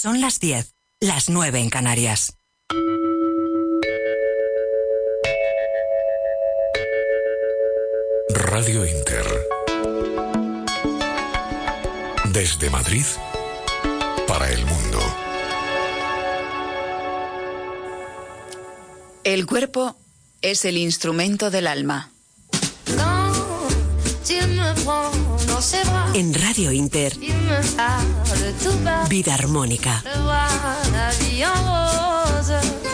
Son las 10, las 9 en Canarias. Radio Inter. Desde Madrid para el mundo. El cuerpo es el instrumento del alma. En Radio Inter, Vida Armónica.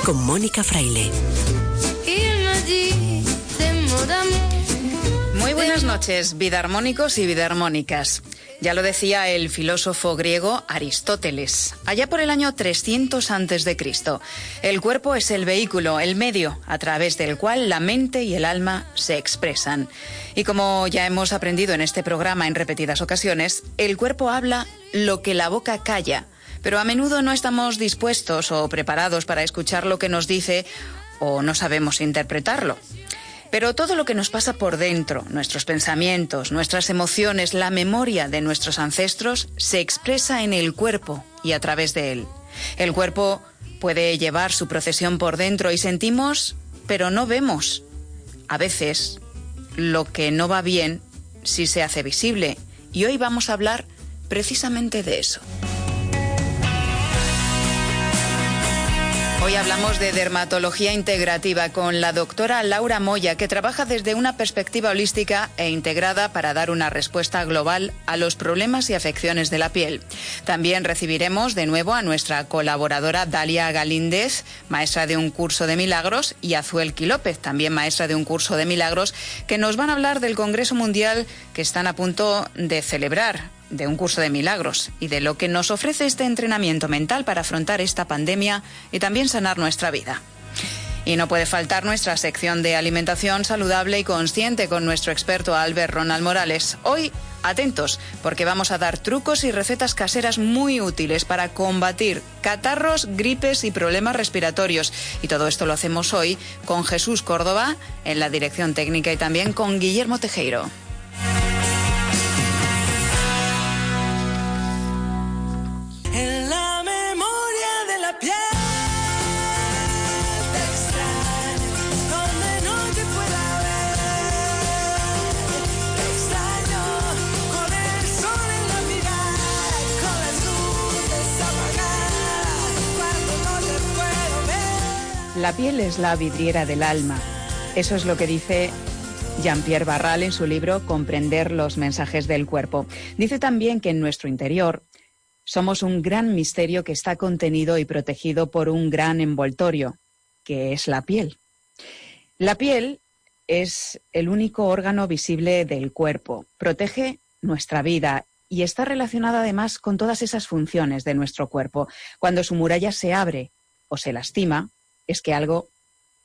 Con Mónica Fraile. Muy buenas noches, vidarmónicos y vidarmónicas. Ya lo decía el filósofo griego Aristóteles, allá por el año 300 a.C. El cuerpo es el vehículo, el medio a través del cual la mente y el alma se expresan. Y como ya hemos aprendido en este programa en repetidas ocasiones, el cuerpo habla lo que la boca calla, pero a menudo no estamos dispuestos o preparados para escuchar lo que nos dice o no sabemos interpretarlo. Pero todo lo que nos pasa por dentro, nuestros pensamientos, nuestras emociones, la memoria de nuestros ancestros, se expresa en el cuerpo y a través de él. El cuerpo puede llevar su procesión por dentro y sentimos, pero no vemos. A veces, lo que no va bien sí se hace visible. Y hoy vamos a hablar precisamente de eso. Hoy hablamos de dermatología integrativa con la doctora Laura Moya, que trabaja desde una perspectiva holística e integrada para dar una respuesta global a los problemas y afecciones de la piel. También recibiremos de nuevo a nuestra colaboradora Dalia Galíndez, maestra de un curso de milagros, y Azuelki López, también maestra de un curso de milagros, que nos van a hablar del Congreso Mundial que están a punto de celebrar de un curso de milagros y de lo que nos ofrece este entrenamiento mental para afrontar esta pandemia y también sanar nuestra vida. Y no puede faltar nuestra sección de alimentación saludable y consciente con nuestro experto Albert Ronald Morales. Hoy, atentos, porque vamos a dar trucos y recetas caseras muy útiles para combatir catarros, gripes y problemas respiratorios. Y todo esto lo hacemos hoy con Jesús Córdoba en la dirección técnica y también con Guillermo Tejeiro. La piel es la vidriera del alma. Eso es lo que dice Jean-Pierre Barral en su libro Comprender los mensajes del cuerpo. Dice también que en nuestro interior somos un gran misterio que está contenido y protegido por un gran envoltorio, que es la piel. La piel es el único órgano visible del cuerpo, protege nuestra vida y está relacionada además con todas esas funciones de nuestro cuerpo. Cuando su muralla se abre o se lastima, es que algo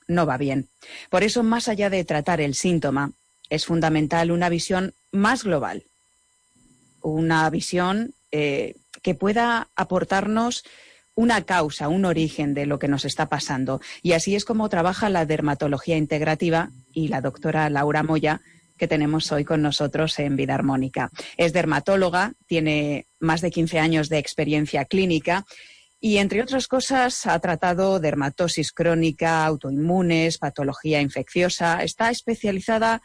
no va bien. Por eso, más allá de tratar el síntoma, es fundamental una visión más global, una visión eh, que pueda aportarnos una causa, un origen de lo que nos está pasando. Y así es como trabaja la dermatología integrativa y la doctora Laura Moya, que tenemos hoy con nosotros en Vida Armónica. Es dermatóloga, tiene más de 15 años de experiencia clínica y entre otras cosas ha tratado dermatosis crónica, autoinmunes, patología infecciosa. Está especializada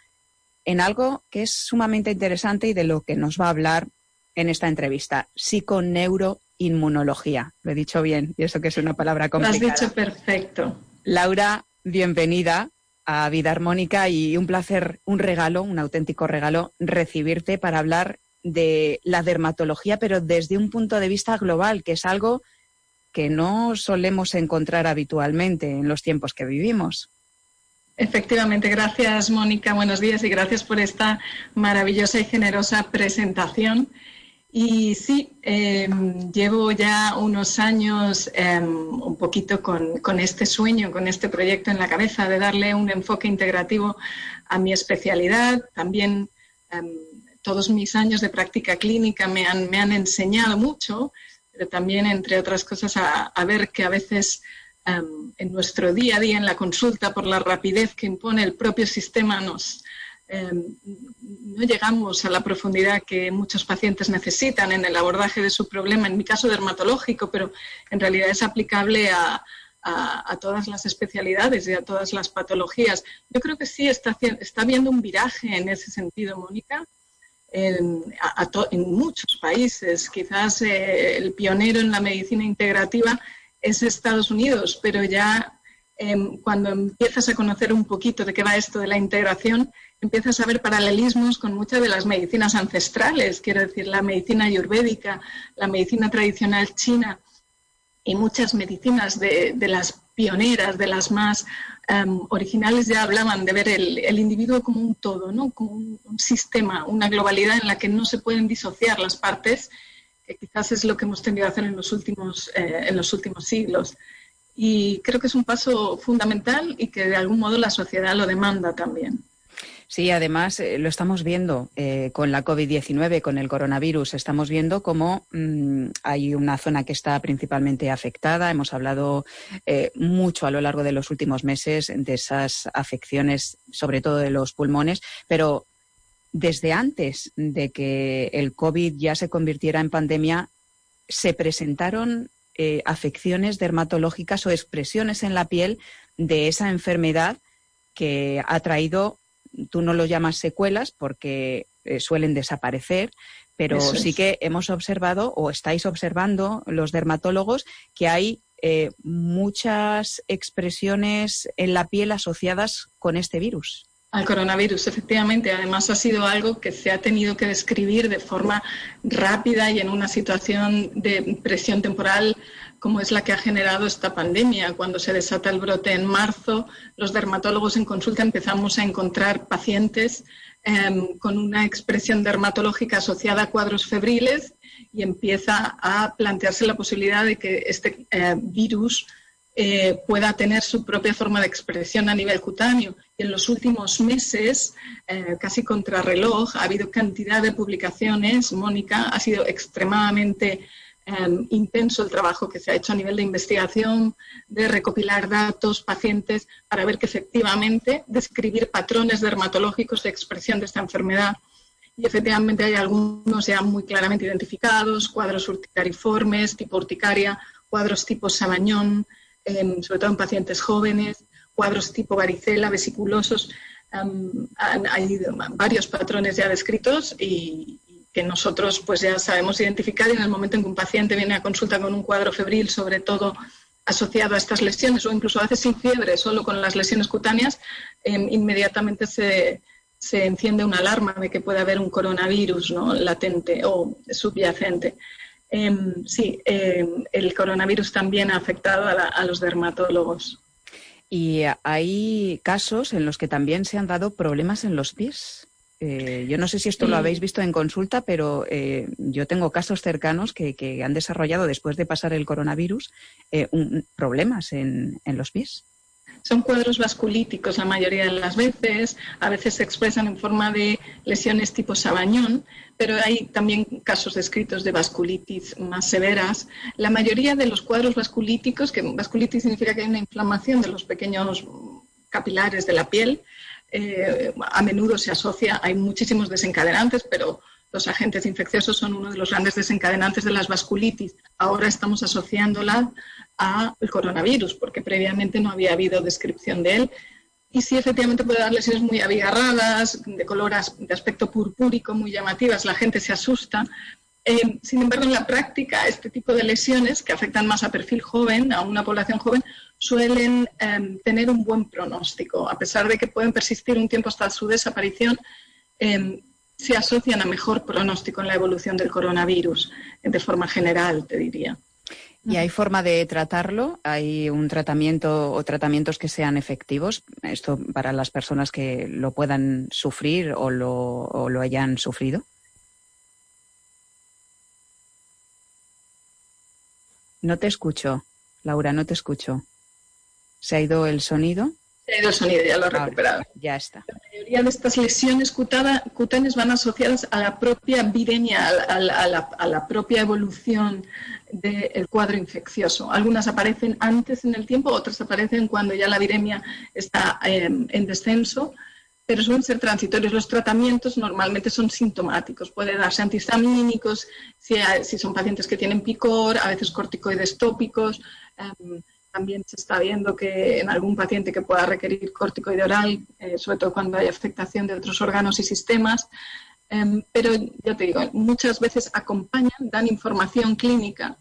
en algo que es sumamente interesante y de lo que nos va a hablar en esta entrevista, psiconeuroinmunología. Lo he dicho bien, y eso que es una palabra complicada. Lo has dicho perfecto. Laura, bienvenida a Vida Armónica y un placer, un regalo, un auténtico regalo, recibirte para hablar de la dermatología, pero desde un punto de vista global, que es algo que no solemos encontrar habitualmente en los tiempos que vivimos. Efectivamente, gracias Mónica, buenos días y gracias por esta maravillosa y generosa presentación. Y sí, em, llevo ya unos años em, un poquito con, este sueño, con este proyecto en la cabeza de darle un enfoque integrativo a mi especialidad. También em, todos mis años de práctica clínica me han, me han enseñado mucho pero también, entre otras cosas, a, ver que a veces em, en nuestro día a día, en la consulta, por la rapidez que impone el propio sistema, nos, em, no llegamos a la profundidad que muchos pacientes necesitan en el abordaje de su problema, en mi caso dermatológico, pero en realidad es aplicable a, todas las especialidades y a todas las patologías. Yo creo que sí está, está habiendo un viraje en ese sentido, Mónica. En, muchos países. Quizás eh, el pionero en la medicina integrativa es Estados Unidos, pero ya Em, cuando empiezas a conocer un poquito de qué va esto de la integración, empiezas a ver paralelismos con muchas de las medicinas ancestrales, quiero decir, la medicina ayurvédica, la medicina tradicional china y muchas medicinas de, las pioneras, de las más em, originales, ya hablaban de ver el, individuo como un todo, ¿no? como un, sistema, una globalidad en la que no se pueden disociar las partes, que quizás es lo que hemos tenido que hacer en los últimos, eh, en los últimos siglos. Y creo que es un paso fundamental y que de algún modo la sociedad lo demanda también. Sí, además eh, lo estamos viendo eh, con la COVID-19, con el coronavirus. Estamos viendo cómo mm, hay una zona que está principalmente afectada. Hemos hablado eh, mucho a lo largo de los últimos meses de esas afecciones, sobre todo de los pulmones, pero desde antes de que el COVID ya se convirtiera en pandemia, se presentaron afecciones dermatológicas o expresiones en la piel de esa enfermedad que ha traído, tú no lo llamas secuelas porque eh, suelen desaparecer, pero sí que hemos observado o estáis observando los dermatólogos que hay eh, muchas expresiones en la piel asociadas con este virus. Al coronavirus, efectivamente. Además, ha sido algo que se ha tenido que describir de forma rápida y en una situación de presión temporal como es la que ha generado esta pandemia. Cuando se desata el brote en marzo, los dermatólogos en consulta empezamos a encontrar pacientes em, con una expresión dermatológica asociada a cuadros febriles y empieza a plantearse la posibilidad de que este eh, virus eh, pueda tener su propia forma de expresión a nivel cutáneo. Y en los últimos meses, eh, casi contrarreloj, ha habido cantidad de publicaciones. Mónica, ha sido extremadamente em, intenso el trabajo que se ha hecho a nivel de investigación, de recopilar datos, pacientes, para ver que efectivamente describir patrones dermatológicos de expresión de esta enfermedad. Y efectivamente hay algunos ya muy claramente identificados, cuadros urticariformes, tipo urticaria, cuadros tipo sabañón, sobre todo en pacientes jóvenes, cuadros tipo varicela, vesiculosos. hay varios patrones ya descritos y, que nosotros pues ya sabemos identificar y en el momento en que un paciente viene a consulta con un cuadro febril, sobre todo asociado a estas lesiones o incluso a veces sin fiebre, solo con las lesiones cutáneas, em, inmediatamente se, se, enciende una alarma de que puede haber un coronavirus ¿no? latente o subyacente. Em, sí, em, el coronavirus también ha afectado a, los dermatólogos. Y hay casos en los que también se han dado problemas en los pies. Eh, yo no sé si esto lo habéis visto en consulta, pero eh, yo tengo casos cercanos que, han desarrollado después de pasar el coronavirus eh, problemas en los pies. Son cuadros vasculíticos la mayoría de las veces, a veces se expresan en forma de lesiones tipo sabañón, pero hay también casos descritos de vasculitis más severas. La mayoría de los cuadros vasculíticos, que vasculitis significa que hay una inflamación de los pequeños capilares de la piel, eh, a menudo se asocia, hay muchísimos desencadenantes, pero los agentes infecciosos son uno de los grandes desencadenantes de las vasculitis. Ahora estamos asociándola al coronavirus, porque previamente no había habido descripción de él. Y sí, efectivamente puede dar lesiones muy abigarradas, de color, de aspecto purpúrico, muy llamativas, la gente se asusta. Eh, sin embargo, en la práctica, este tipo de lesiones que afectan más a perfil joven, a una población joven, suelen em, tener un buen pronóstico. A pesar de que pueden persistir un tiempo hasta su desaparición, em, se asocian a mejor pronóstico en la evolución del coronavirus, de forma general, te diría. ¿Y hay forma de tratarlo? ¿Hay un tratamiento o tratamientos que sean efectivos? Esto para las personas que lo puedan sufrir o lo, hayan sufrido. No te escucho, Laura, no te escucho. ¿Se ha ido el sonido? Se ha ido el sonido, ya lo he recuperado. Ya está. La mayoría de estas lesiones cutáneas van asociadas a la propia viremia, a la propia evolución del cuadro infeccioso. Algunas aparecen antes en el tiempo, otras aparecen cuando ya la viremia está em, en descenso. pero suelen ser transitorios. Los tratamientos normalmente son sintomáticos. Puede darse antihistamínicos, si, si son pacientes que tienen picor, a veces corticoides tópicos. Em, también se está viendo que en algún paciente que pueda requerir corticoide oral, eh, sobre todo cuando hay afectación de otros órganos y sistemas. Em, pero ya te digo, muchas veces acompañan, dan información clínica,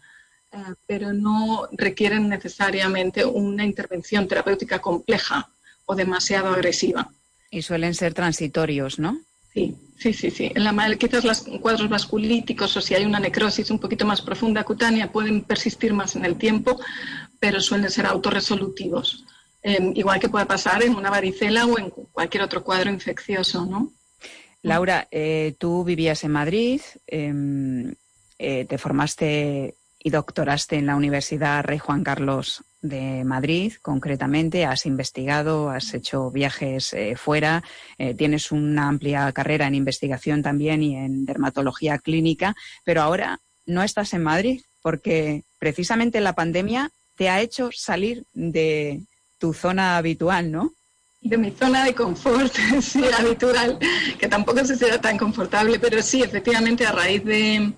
eh, pero no requieren necesariamente una intervención terapéutica compleja o demasiado agresiva. Y suelen ser transitorios, ¿no? Sí, sí, sí, sí. En la, quizás los cuadros vasculíticos o si hay una necrosis un poquito más profunda cutánea pueden persistir más en el tiempo, pero suelen ser autorresolutivos. Em, igual que puede pasar en una varicela o en cualquier otro cuadro infeccioso, ¿no? Laura, eh, tú vivías en Madrid, em, eh, te formaste y doctoraste en la Universidad Rey Juan Carlos de Madrid, concretamente. Has investigado, has hecho viajes eh, fuera, tienes una amplia carrera en investigación también y en dermatología clínica, pero ahora no estás en Madrid porque precisamente la pandemia te ha hecho salir de tu zona habitual, ¿no? de mi zona de confort, sí, habitual, que tampoco se sea tan confortable, pero sí, efectivamente, a raíz de,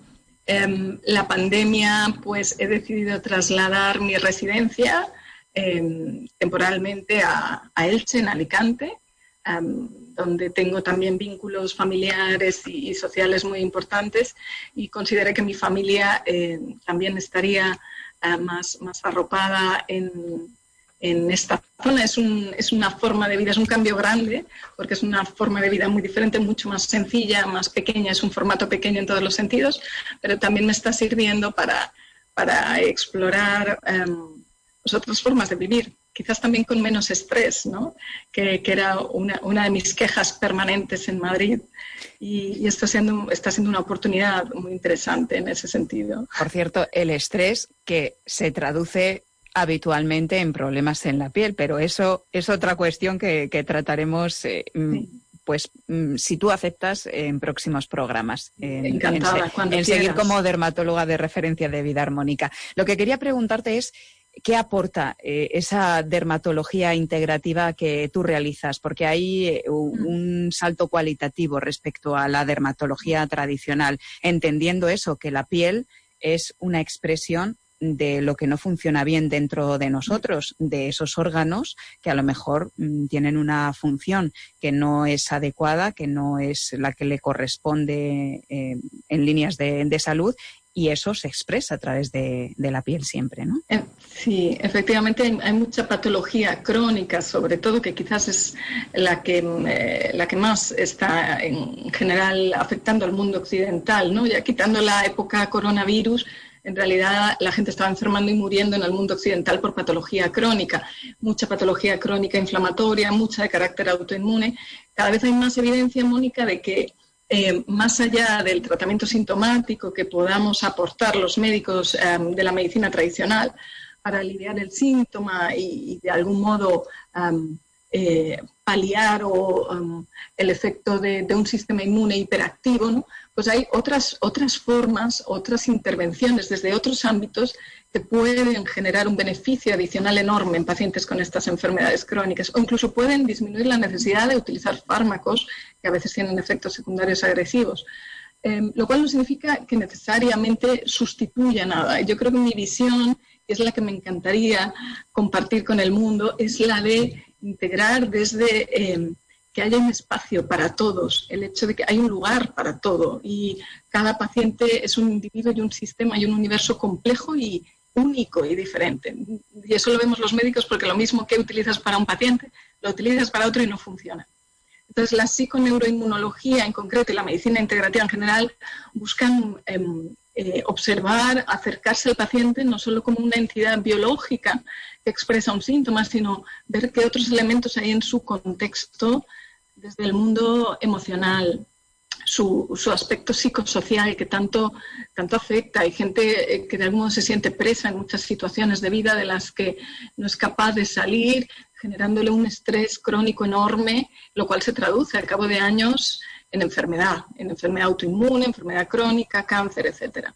Em, la pandemia, pues he decidido trasladar mi residencia em, temporalmente a, Elche, en Alicante, em, donde tengo también vínculos familiares y, sociales muy importantes y consideré que mi familia también estaría eh, más, más arropada en, en esta zona. Es, un, es una forma de vida, es un cambio grande, porque es una forma de vida muy diferente, mucho más sencilla, más pequeña, es un formato pequeño en todos los sentidos, pero también me está sirviendo para, para explorar em, pues otras formas de vivir, quizás también con menos estrés, ¿no? que, que era una, una, de mis quejas permanentes en Madrid. Y, y está, siendo, está siendo una oportunidad muy interesante en ese sentido. Por cierto, el estrés que se traduce habitualmente en problemas en la piel, pero eso es otra cuestión que, trataremos. Eh, mm, pues mm, si tú aceptas en próximos programas. Encantada, en, seguir como dermatóloga de referencia de vida armónica. Lo que quería preguntarte es qué aporta eh, esa dermatología integrativa que tú realizas, porque hay eh, mm. un salto cualitativo respecto a la dermatología tradicional, entendiendo eso, que la piel es una expresión de lo que no funciona bien dentro de nosotros, de esos órganos que a lo mejor mm, tienen una función que no es adecuada, que no es la que le corresponde eh, en líneas de, salud y eso se expresa a través de, la piel siempre, ¿no? Eh, sí, efectivamente hay, mucha patología crónica, sobre todo que quizás es la que, eh, la que más está en general afectando al mundo occidental, ¿no? Ya quitando la época coronavirus, en realidad la gente estaba enfermando y muriendo en el mundo occidental por patología crónica, mucha patología crónica inflamatoria, mucha de carácter autoinmune. Cada vez hay más evidencia, Mónica, de que eh, más allá del tratamiento sintomático que podamos aportar los médicos eh, de la medicina tradicional para aliviar el síntoma y, de algún modo eh, paliar o, el efecto de, un sistema inmune hiperactivo, pues hay otras, otras formas, otras intervenciones desde otros ámbitos pueden generar un beneficio adicional enorme en pacientes con estas enfermedades crónicas o incluso pueden disminuir la necesidad de utilizar fármacos que a veces tienen efectos secundarios agresivos. Em, lo cual no significa que necesariamente sustituya nada. Yo creo que mi visión, que es la que me encantaría compartir con el mundo, es la de integrar desde em, que haya un espacio para todos, el hecho de que hay un lugar para todo y cada paciente es un individuo y un sistema y un universo complejo y único y diferente. Y eso lo vemos los médicos porque lo mismo que utilizas para un paciente, lo utilizas para otro y no funciona. Entonces, la psiconeuroinmunología en concreto y la medicina integrativa en general buscan em, eh, observar, acercarse al paciente no solo como una entidad biológica que expresa un síntoma, sino ver qué otros elementos hay en su contexto desde el mundo emocional, su, aspecto psicosocial que tanto, tanto afecta. Hay gente eh, que de algún modo se siente presa en muchas situaciones de vida de las que no es capaz de salir, generándole un estrés crónico enorme, lo cual se traduce al cabo de años en enfermedad, en enfermedad autoinmune, enfermedad crónica, cáncer, etc.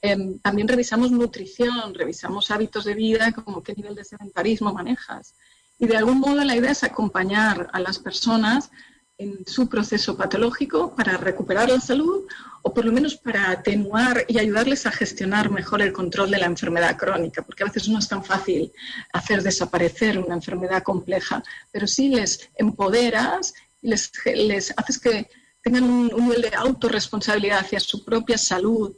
Em, también revisamos nutrición, revisamos hábitos de vida, como qué nivel de sedentarismo manejas. Y de algún modo la idea es acompañar a las personas en su proceso patológico para recuperar la salud o por lo menos para atenuar y ayudarles a gestionar mejor el control de la enfermedad crónica, porque a veces no es tan fácil hacer desaparecer una enfermedad compleja, pero sí les empoderas y les, les haces que tengan un, nivel de autorresponsabilidad hacia su propia salud,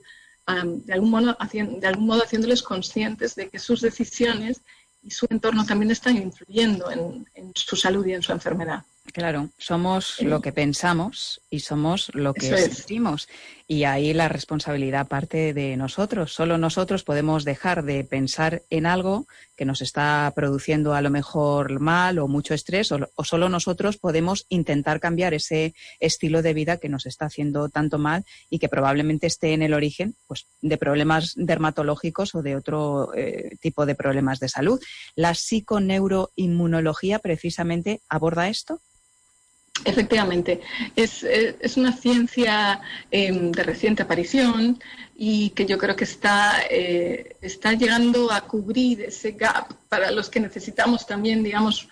de, algún modo, de algún modo haciéndoles conscientes de que sus decisiones y su entorno también están influyendo en su salud y en su enfermedad. Claro, somos lo que pensamos y somos lo que sentimos. Y ahí la responsabilidad parte de nosotros. Solo nosotros podemos dejar de pensar en algo que nos está produciendo a lo mejor mal o mucho estrés, o, o solo nosotros podemos intentar cambiar ese estilo de vida que nos está haciendo tanto mal y que probablemente esté en el origen pues, de problemas dermatológicos o de otro eh, tipo de problemas de salud. ¿La psiconeuroinmunología precisamente aborda esto? Efectivamente, es, una ciencia em, de reciente aparición y que yo creo que está, eh, está llegando a cubrir ese gap para los que necesitamos también, digamos,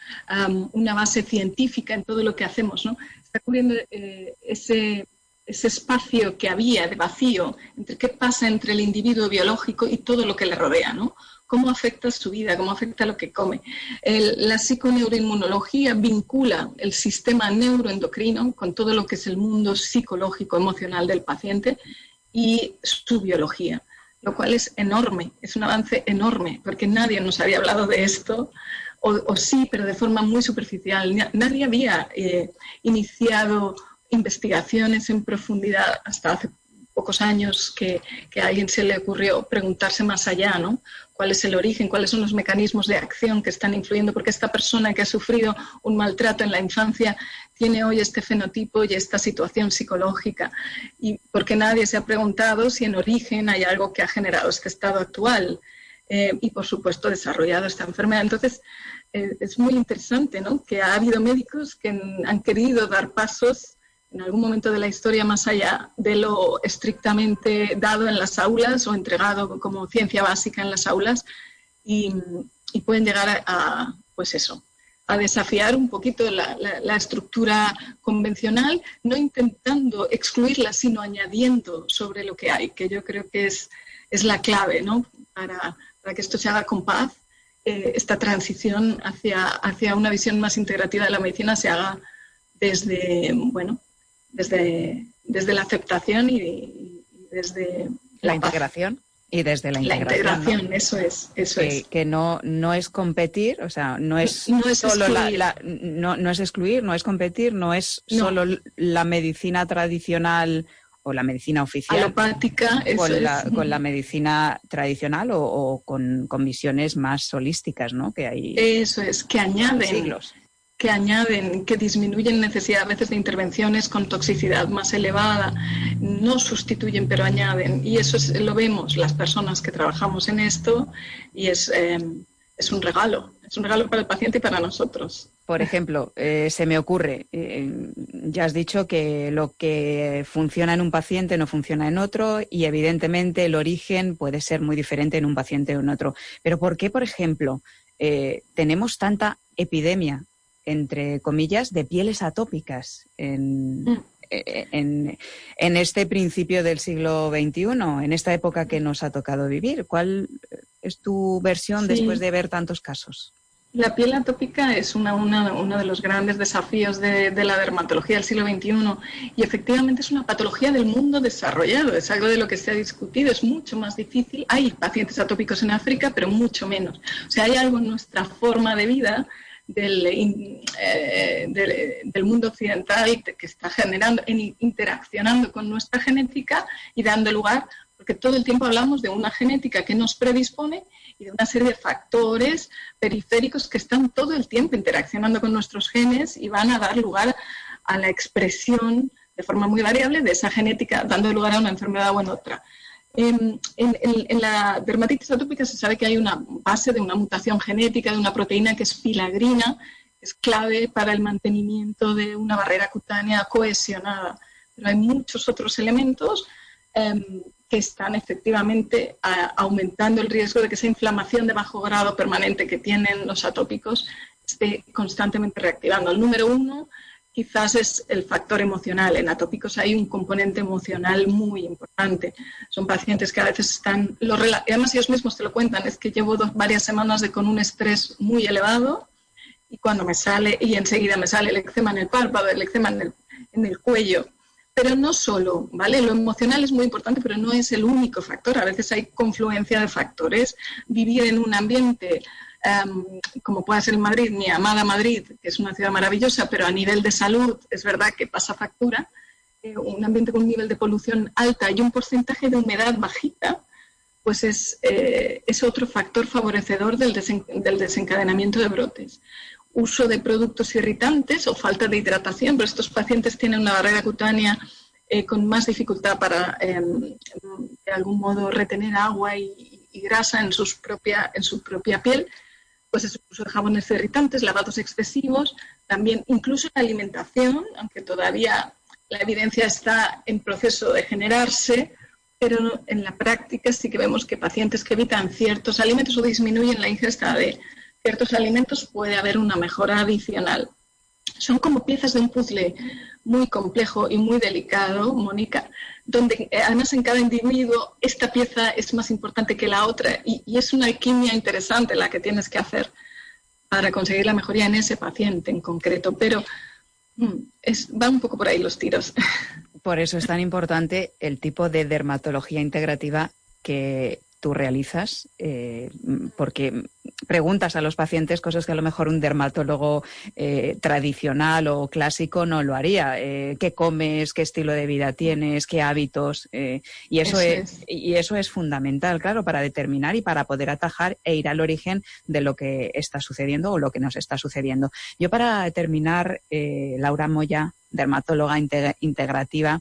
una base científica en todo lo que hacemos. ¿no? Está cubriendo eh, ese, ese espacio que había de vacío entre qué pasa entre el individuo biológico y todo lo que le rodea, ¿no? Cómo afecta su vida, cómo afecta lo que come. la psiconeuroinmunología vincula el sistema neuroendocrino con todo lo que es el mundo psicológico, emocional del paciente y su biología, lo cual es enorme, es un avance enorme, porque nadie nos había hablado de esto, o, sí, pero de forma muy superficial. Nadie había eh, iniciado investigaciones en profundidad hasta hace pocos años que, que, a alguien se le ocurrió preguntarse más allá, ¿no? ¿Cuál es el origen? ¿Cuáles son los mecanismos de acción que están influyendo? Porque esta persona que ha sufrido un maltrato en la infancia tiene hoy este fenotipo y esta situación psicológica. Y porque nadie se ha preguntado si en origen hay algo que ha generado este estado actual. Eh, y, por supuesto, desarrollado esta enfermedad. Entonces, eh, es muy interesante ¿no? que ha habido médicos que han querido dar pasos en algún momento de la historia más allá de lo estrictamente dado en las aulas o entregado como ciencia básica en las aulas y, pueden llegar a, pues eso, a desafiar un poquito la, estructura convencional, no intentando excluirla, sino añadiendo sobre lo que hay, que yo creo que es, es la clave ¿no? para, para que esto se haga con paz, eh, esta transición hacia, hacia una visión más integrativa de la medicina se haga desde, bueno, desde, desde la aceptación y, desde la, integración. Y desde la integración. La integración, eso es, eso que, es. Que no, no es competir, o sea, no es, no es solo la, no, no, es excluir, no es competir, no es solo la medicina tradicional o la medicina oficial. Alopática, con, la, con la medicina tradicional o, con, con, visiones más holísticas, ¿no? Que hay. Eso es, que añaden. Siglos que añaden, que disminuyen necesidad a veces de intervenciones con toxicidad más elevada, no sustituyen pero añaden. Y eso lo vemos las personas que trabajamos en esto y es, em, es un regalo, es un regalo para el paciente y para nosotros. Por ejemplo, eh, se me ocurre, eh, ya has dicho que lo que funciona en un paciente no funciona en otro y evidentemente el origen puede ser muy diferente en un paciente o en otro. Pero ¿por qué, por ejemplo, eh, tenemos tanta epidemia entre comillas, de pieles atópicas en, mm. en, en, este principio del siglo XXI, en esta época que nos ha tocado vivir. ¿Cuál es tu versión después de ver tantos casos? La piel atópica es una, uno de los grandes desafíos de, de, la dermatología del siglo XXI y efectivamente es una patología del mundo desarrollado, es algo de lo que se ha discutido, es mucho más difícil. Hay pacientes atópicos en África, pero mucho menos. O sea, hay algo en nuestra forma de vida eh, del, mundo occidental que está generando, interaccionando con nuestra genética y dando lugar, porque todo el tiempo hablamos de una genética que nos predispone y de una serie de factores periféricos que están todo el tiempo interaccionando con nuestros genes y van a dar lugar a la expresión de forma muy variable de esa genética, dando lugar a una enfermedad o en otra. En, la dermatitis atópica se sabe que hay una base de una mutación genética de una proteína que es filagrina, es clave para el mantenimiento de una barrera cutánea cohesionada. Pero hay muchos otros elementos em, que están efectivamente aumentando el riesgo de que esa inflamación de bajo grado permanente que tienen los atópicos esté constantemente reactivando. El número uno quizás es el factor emocional. En atópicos hay un componente emocional muy importante. Son pacientes que a veces están, lo, además ellos mismos te lo cuentan, es que llevo varias semanas con un estrés muy elevado y cuando me sale, y enseguida me sale el eczema en el párpado, el eczema en el, en el cuello. Pero no solo, ¿vale? Lo emocional es muy importante, pero no es el único factor. A veces hay confluencia de factores. Vivir en un ambiente Em, como puede ser Madrid, mi amada Madrid, que es una ciudad maravillosa, pero a nivel de salud es verdad que pasa factura, eh, un ambiente con un nivel de polución alta y un porcentaje de humedad bajita, pues es, eh, es otro factor favorecedor del, del, desencadenamiento de brotes. Uso de productos irritantes o falta de hidratación, pero estos pacientes tienen una barrera cutánea eh, con más dificultad para, em, de algún modo, retener agua y, y grasa en, sus propia, en su propia piel pues el uso de jabones irritantes, lavados excesivos, también incluso la alimentación, aunque todavía la evidencia está en proceso de generarse, pero en la práctica sí que vemos que pacientes que evitan ciertos alimentos o disminuyen la ingesta de ciertos alimentos puede haber una mejora adicional. Son como piezas de un puzzle muy complejo y muy delicado, Mónica, donde eh, además en cada individuo esta pieza es más importante que la otra y, es una alquimia interesante la que tienes que hacer para conseguir la mejoría en ese paciente en concreto, pero mm, es, un poco por ahí los tiros. Por eso es tan importante el tipo de dermatología integrativa que tú realizas, eh, porque preguntas a los pacientes cosas que a lo mejor un dermatólogo eh, tradicional o clásico no lo haría. Eh, ¿Qué comes? ¿Qué estilo de vida tienes? ¿Qué hábitos? y, eso, es, y eso es fundamental, claro, para determinar y para poder atajar e ir al origen de lo que está sucediendo o lo que nos está sucediendo. Yo para terminar, Laura Moya, dermatóloga integrativa,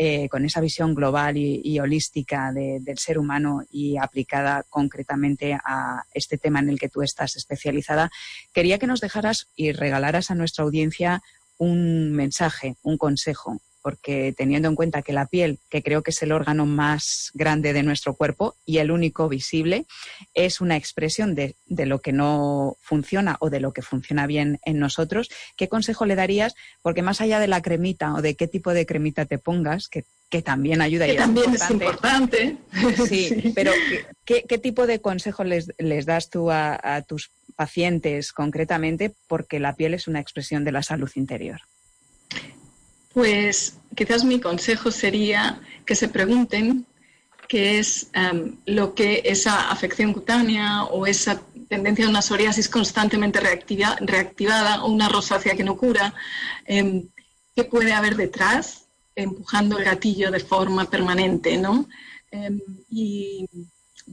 eh, con esa visión global y, holística del ser humano y aplicada concretamente a este tema en el que tú estás especializada, quería que nos dejaras y regalaras a nuestra audiencia un mensaje, un consejo, porque teniendo en cuenta que la piel, que creo que es el órgano más grande de nuestro cuerpo y el único visible, es una expresión de, lo que no funciona o de lo que funciona bien en nosotros, ¿qué consejo le darías? Porque más allá de la cremita o de qué tipo de cremita te pongas, que, también ayuda que también es importante. Sí, pero ¿qué, tipo de consejo les, das tú a, a tus pacientes concretamente? Porque la piel es una expresión de la salud interior. Pues quizás mi consejo sería que se pregunten qué es em, lo que esa afección cutánea o esa tendencia a una psoriasis constantemente reactivada o una rosácea que no cura, em, qué puede haber detrás empujando el gatillo de forma permanente, ¿no? Em, y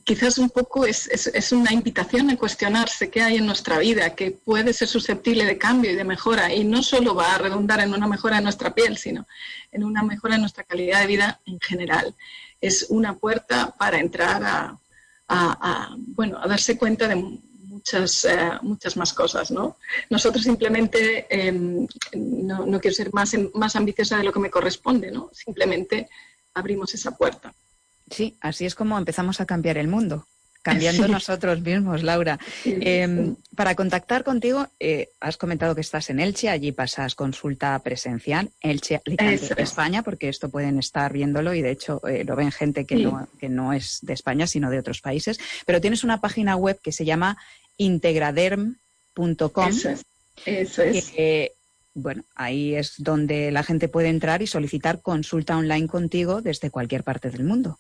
quizás un poco es, una invitación a cuestionarse qué hay en nuestra vida, que puede ser susceptible de cambio y de mejora, y no solo va a redundar en una mejora de nuestra piel, sino en una mejora de nuestra calidad de vida en general. Es una puerta para entrar a, bueno, a darse cuenta de muchas, eh, muchas más cosas. ¿no? Nosotros simplemente, em, no, no, quiero ser más, más ambiciosa de lo que me corresponde, ¿no? simplemente abrimos esa puerta. Sí, así es como empezamos a cambiar el mundo, cambiando nosotros mismos, Laura. Em, para contactar contigo, eh, has comentado que estás en Elche, allí pasas consulta presencial, Elche, Alicante, España, porque esto pueden estar viéndolo y de hecho eh, lo ven gente que, no, que no es de España, sino de otros países. Pero tienes una página web que se llama integraderm.com. Eso es. bueno, ahí es donde la gente puede entrar y solicitar consulta online contigo desde cualquier parte del mundo.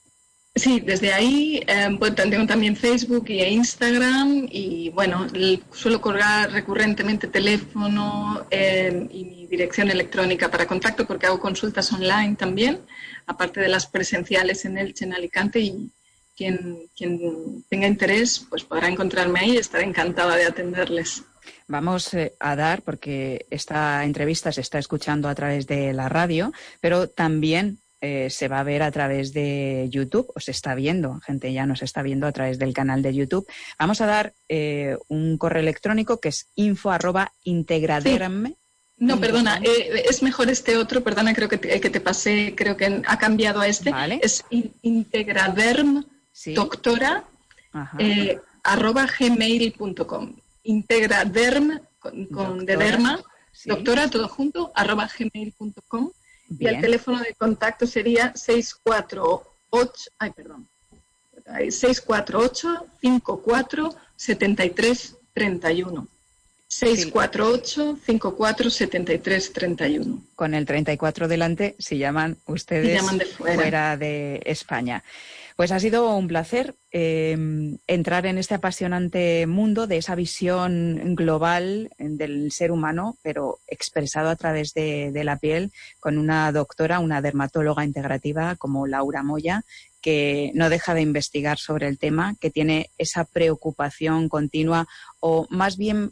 Sí, desde ahí eh, pues, tengo también Facebook y Instagram y bueno, suelo colgar recurrentemente teléfono eh, y mi dirección electrónica para contacto porque hago consultas online también, aparte de las presenciales en Elche, en Alicante y quien, quien tenga interés pues podrá encontrarme ahí y estaré encantada de atenderles. Vamos eh, a dar, porque esta entrevista se está escuchando a través de la radio, pero también eh, se va a ver a través de YouTube, o se está viendo, gente ya nos está viendo a través del canal de YouTube. Vamos a dar eh, un correo electrónico que es info arroba No, perdona, eh, es mejor este otro, perdona, creo que te, que te pasé, creo que ha cambiado a este. Es integraderm, doctora, arroba gmail.com. Integraderm, con, de derma, doctora, todo junto, arroba gmail.com. Y el teléfono de contacto sería 648, ay, perdón, 648 54 73 31. 648-547331. Con el 34 delante, si llaman ustedes fuera. de España. Pues ha sido un placer eh, entrar en este apasionante mundo de esa visión global del ser humano, pero expresado a través de, de la piel, con una doctora, una dermatóloga integrativa como Laura Moya, que no deja de investigar sobre el tema, que tiene esa preocupación continua o más bien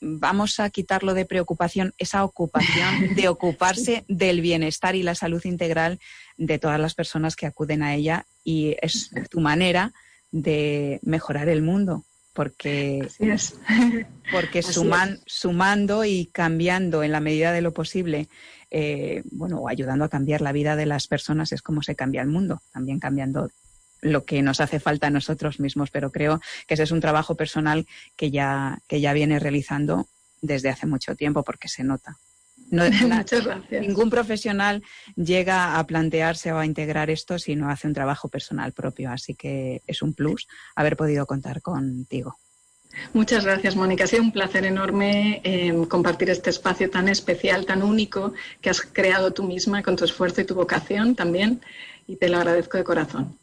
vamos a quitarlo de preocupación, esa ocupación de ocuparse del bienestar y la salud integral de todas las personas que acuden a ella y es tu manera de mejorar el mundo porque, porque sumando y cambiando en la medida de lo posible, eh, bueno, ayudando a cambiar la vida de las personas es como se cambia el mundo, también cambiando lo que nos hace falta a nosotros mismos, pero creo que ese es un trabajo personal que ya, que ya viene realizando desde hace mucho tiempo porque se nota. No, Muchas gracias. Ningún profesional llega a plantearse o a integrar esto si no hace un trabajo personal propio, así que es un plus haber podido contar contigo. Muchas gracias, Mónica. Ha sido un placer enorme eh, compartir este espacio tan especial, tan único que has creado tú misma con tu esfuerzo y tu vocación también, y te lo agradezco de corazón.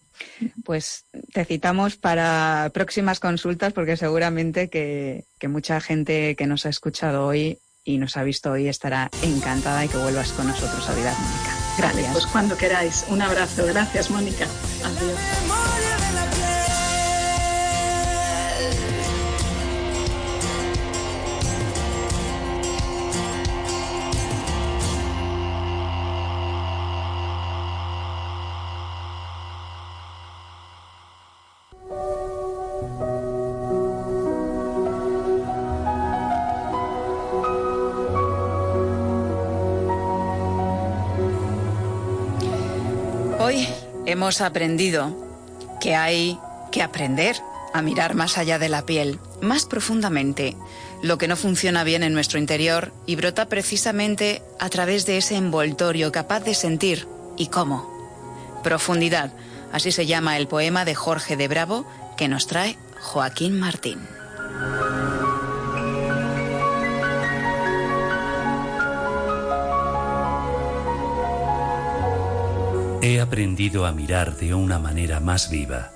Pues te citamos para próximas consultas porque seguramente que, mucha gente que nos ha escuchado hoy y nos ha visto hoy estará encantada y que vuelvas con nosotros a vida, Mónica. Gracias. pues cuando queráis. Un abrazo. Gracias, Mónica. Adiós. Hemos aprendido que hay que aprender a mirar más allá de la piel, más profundamente, lo que no funciona bien en nuestro interior y brota precisamente a través de ese envoltorio capaz de sentir y cómo. Profundidad, así se llama el poema de Jorge de Bravo que nos trae Joaquín Martín. He aprendido a mirar de una manera más viva,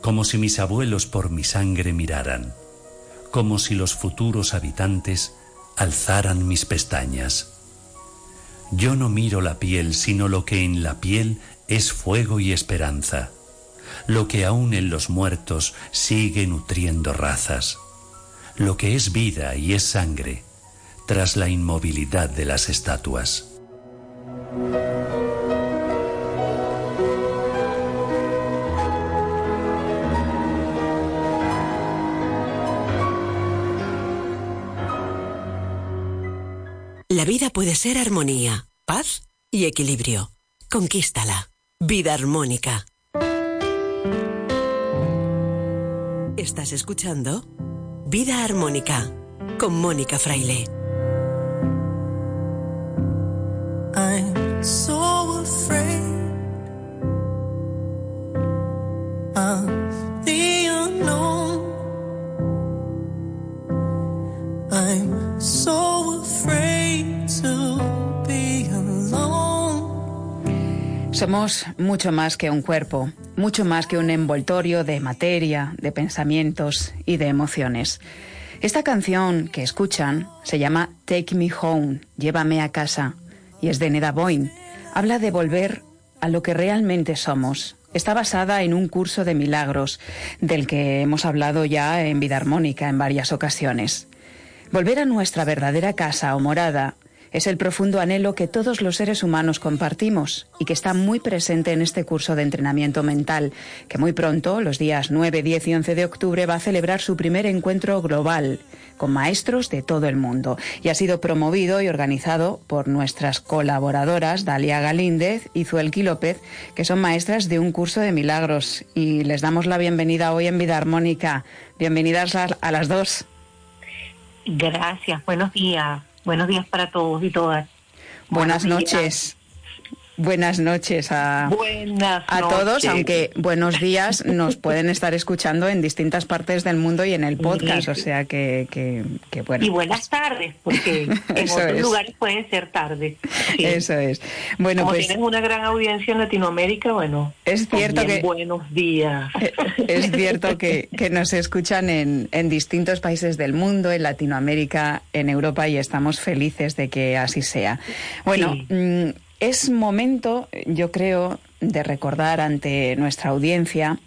como si mis abuelos por mi sangre miraran, como si los futuros habitantes alzaran mis pestañas. Yo no miro la piel, sino lo que en la piel es fuego y esperanza, lo que aún en los muertos sigue nutriendo razas, lo que es vida y es sangre, tras la inmovilidad de las estatuas. Puede ser armonía, paz y equilibrio. Conquístala. Vida armónica. Estás escuchando Vida Armónica con Mónica Fraile. Mucho más que un cuerpo, mucho más que un envoltorio de materia, de pensamientos y de emociones. Esta canción que escuchan se llama Take Me Home, Llévame a casa, y es de Neda Boyne. Habla de volver a lo que realmente somos. Está basada en un curso de milagros, del que hemos hablado ya en Vida Armónica en varias ocasiones. Volver a nuestra verdadera casa o morada es el profundo anhelo que todos los seres humanos compartimos y que está muy presente en este curso de entrenamiento mental, que muy pronto, los días 9, 10 y 11 de octubre, va a celebrar su primer encuentro global con maestros de todo el mundo y ha sido promovido y organizado por nuestras colaboradoras Dalia Galíndez y Zuelki López, que son maestras de un curso de milagros y les damos la bienvenida hoy en Vida Armónica. Bienvenidas a las dos. Gracias, buenos días. Buenos días para todos y todas. Buenas noches. Buenas noches a, a todos, aunque buenos días nos pueden estar escuchando en distintas partes del mundo y en el podcast, o sea que, que, bueno. Y buenas tardes, porque en otros lugares pueden ser tarde. Eso es. Bueno, Como pues tienen una gran audiencia en Latinoamérica, bueno, es cierto que buenos días. Es cierto que, que nos escuchan en, en distintos países del mundo, en Latinoamérica, en Europa y estamos felices de que así sea. Bueno. Mm, es momento, yo creo, de recordar ante nuestra audiencia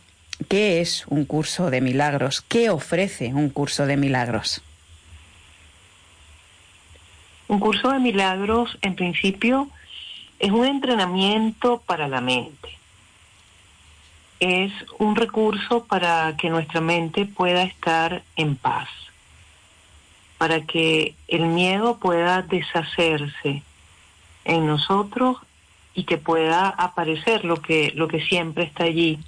qué es un curso de milagros, qué ofrece un curso de milagros. Un curso de milagros, en principio, es un entrenamiento para la mente. Es un recurso para que nuestra mente pueda estar en paz, para que el miedo pueda deshacerse en nosotros y que pueda aparecer lo que, lo que siempre está allí,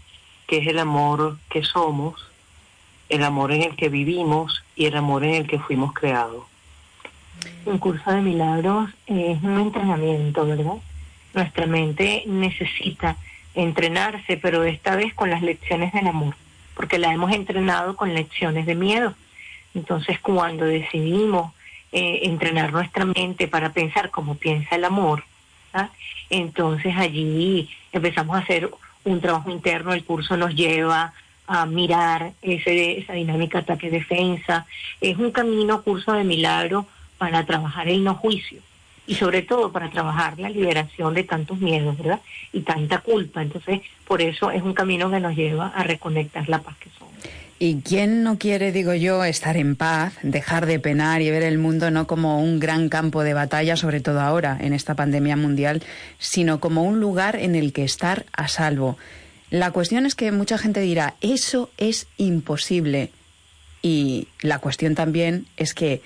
que es el amor que somos, el amor en el que vivimos y el amor en el que fuimos creados. Un curso de milagros es un entrenamiento, ¿verdad? Nuestra mente necesita entrenarse, pero esta vez con las lecciones del amor, porque la hemos entrenado con lecciones de miedo. Entonces, cuando decidimos eh, entrenar nuestra mente para pensar como piensa el amor, ¿ah? entonces allí empezamos a hacer un trabajo interno, el curso nos lleva a mirar ese, esa dinámica ataque-defensa, es un camino, curso de milagro para trabajar el no juicio y sobre todo para trabajar la liberación de tantos miedos, ¿verdad? Y tanta culpa. Entonces, por eso es un camino que nos lleva a reconectar la paz que somos. ¿Y quién no quiere, digo yo, estar en paz, dejar de penar y ver el mundo no como un gran campo de batalla, sobre todo ahora, en esta pandemia mundial, sino como un lugar en el que estar a salvo? La cuestión es que mucha gente dirá, eso es imposible. Y la cuestión también es que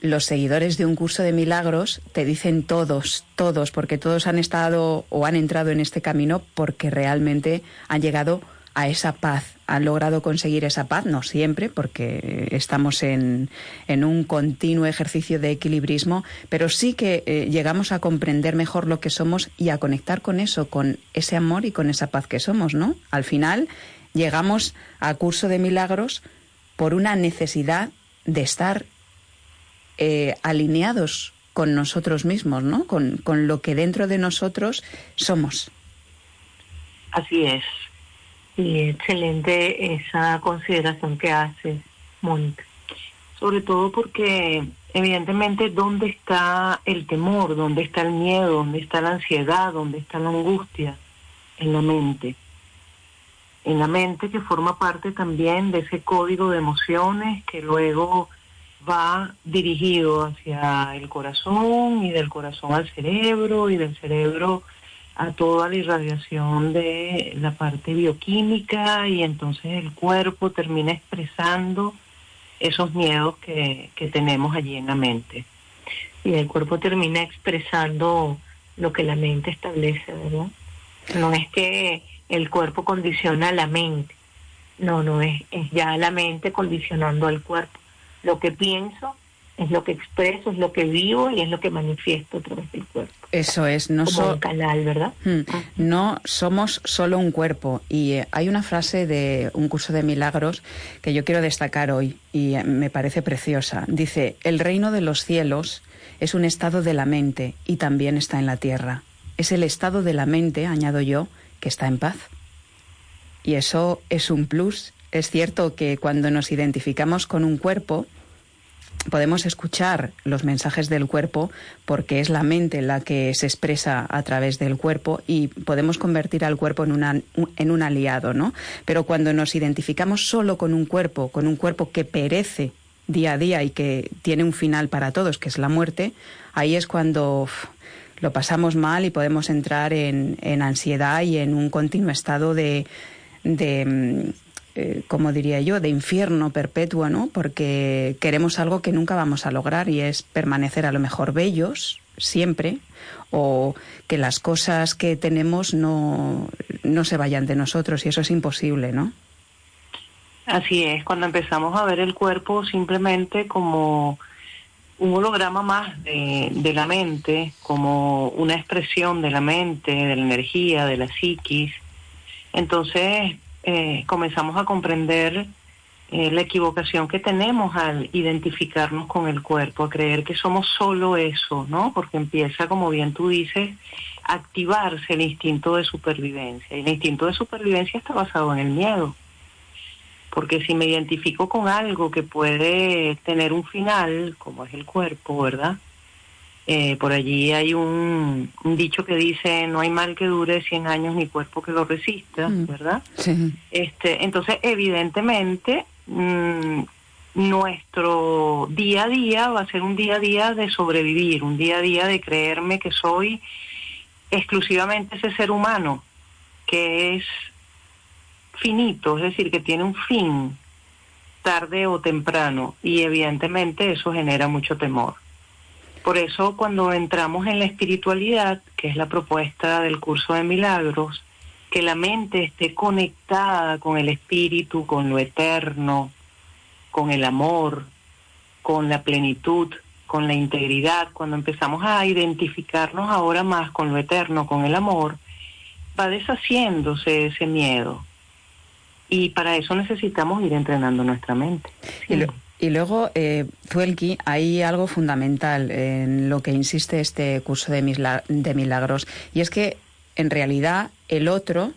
los seguidores de un curso de milagros te dicen todos, todos, porque todos han estado o han entrado en este camino porque realmente han llegado a esa paz, han logrado conseguir esa paz, no siempre, porque estamos en, en un continuo ejercicio de equilibrismo, pero sí que eh, llegamos a comprender mejor lo que somos y a conectar con eso, con ese amor y con esa paz que somos, ¿no? Al final llegamos a curso de milagros por una necesidad de estar eh, alineados con nosotros mismos, ¿no? Con, con lo que dentro de nosotros somos. Así es. Y excelente esa consideración que hace Mónica. Sobre todo porque evidentemente dónde está el temor, dónde está el miedo, dónde está la ansiedad, dónde está la angustia, en la mente. En la mente que forma parte también de ese código de emociones que luego va dirigido hacia el corazón y del corazón al cerebro y del cerebro a toda la irradiación de la parte bioquímica y entonces el cuerpo termina expresando esos miedos que, que tenemos allí en la mente. Y el cuerpo termina expresando lo que la mente establece, ¿verdad? No es que el cuerpo condiciona a la mente, no, no es, es ya la mente condicionando al cuerpo. Lo que pienso es lo que expreso, es lo que vivo y es lo que manifiesto a través del cuerpo. Eso es, no Como un canal, ¿verdad? Hmm. No somos solo un cuerpo. Y eh, hay una frase de un curso de milagros que yo quiero destacar hoy y eh, me parece preciosa. Dice, el reino de los cielos es un estado de la mente y también está en la tierra. Es el estado de la mente, añado yo, que está en paz. Y eso es un plus. Es cierto que cuando nos identificamos con un cuerpo, podemos escuchar los mensajes del cuerpo porque es la mente la que se expresa a través del cuerpo y podemos convertir al cuerpo en, una, en un aliado, ¿no? Pero cuando nos identificamos solo con un cuerpo, con un cuerpo que perece día a día y que tiene un final para todos, que es la muerte, ahí es cuando lo pasamos mal y podemos entrar en, en, ansiedad y en un continuo estado de, de eh, como diría yo, de infierno perpetuo, ¿no? Porque queremos algo que nunca vamos a lograr y es permanecer a lo mejor bellos siempre o que las cosas que tenemos no, no se vayan de nosotros y eso es imposible, ¿no? Así es, cuando empezamos a ver el cuerpo simplemente como un holograma más de, de, la mente, como una expresión de la mente, de la energía, de la psiquis. Entonces eh, comenzamos a comprender eh, la equivocación que tenemos al identificarnos con el cuerpo, a creer que somos solo eso, ¿no? Porque empieza, como bien tú dices, a activarse el instinto de supervivencia. Y el instinto de supervivencia está basado en el miedo porque si me identifico con algo que puede tener un final, como es el cuerpo, ¿verdad? Eh, por allí hay un, dicho que dice, no hay mal que dure 100 años ni cuerpo que lo resista, mm. ¿verdad? Sí. Este, entonces, evidentemente, mm, nuestro día a día va a ser un día a día de sobrevivir, un día a día de creerme que soy exclusivamente ese ser humano, que es finito, es decir, que tiene un fin tarde o temprano y evidentemente eso genera mucho temor. Por eso cuando entramos en la espiritualidad, que es la propuesta del curso de milagros, que la mente esté conectada con el espíritu, con lo eterno, con el amor, con la plenitud, con la integridad, cuando empezamos a identificarnos ahora más con lo eterno, con el amor, va deshaciéndose ese miedo, y para eso necesitamos ir entrenando nuestra mente. Y, luego, eh, Zuelki, hay algo fundamental en lo que insiste este curso de, de milagros, y es que en realidad el otro,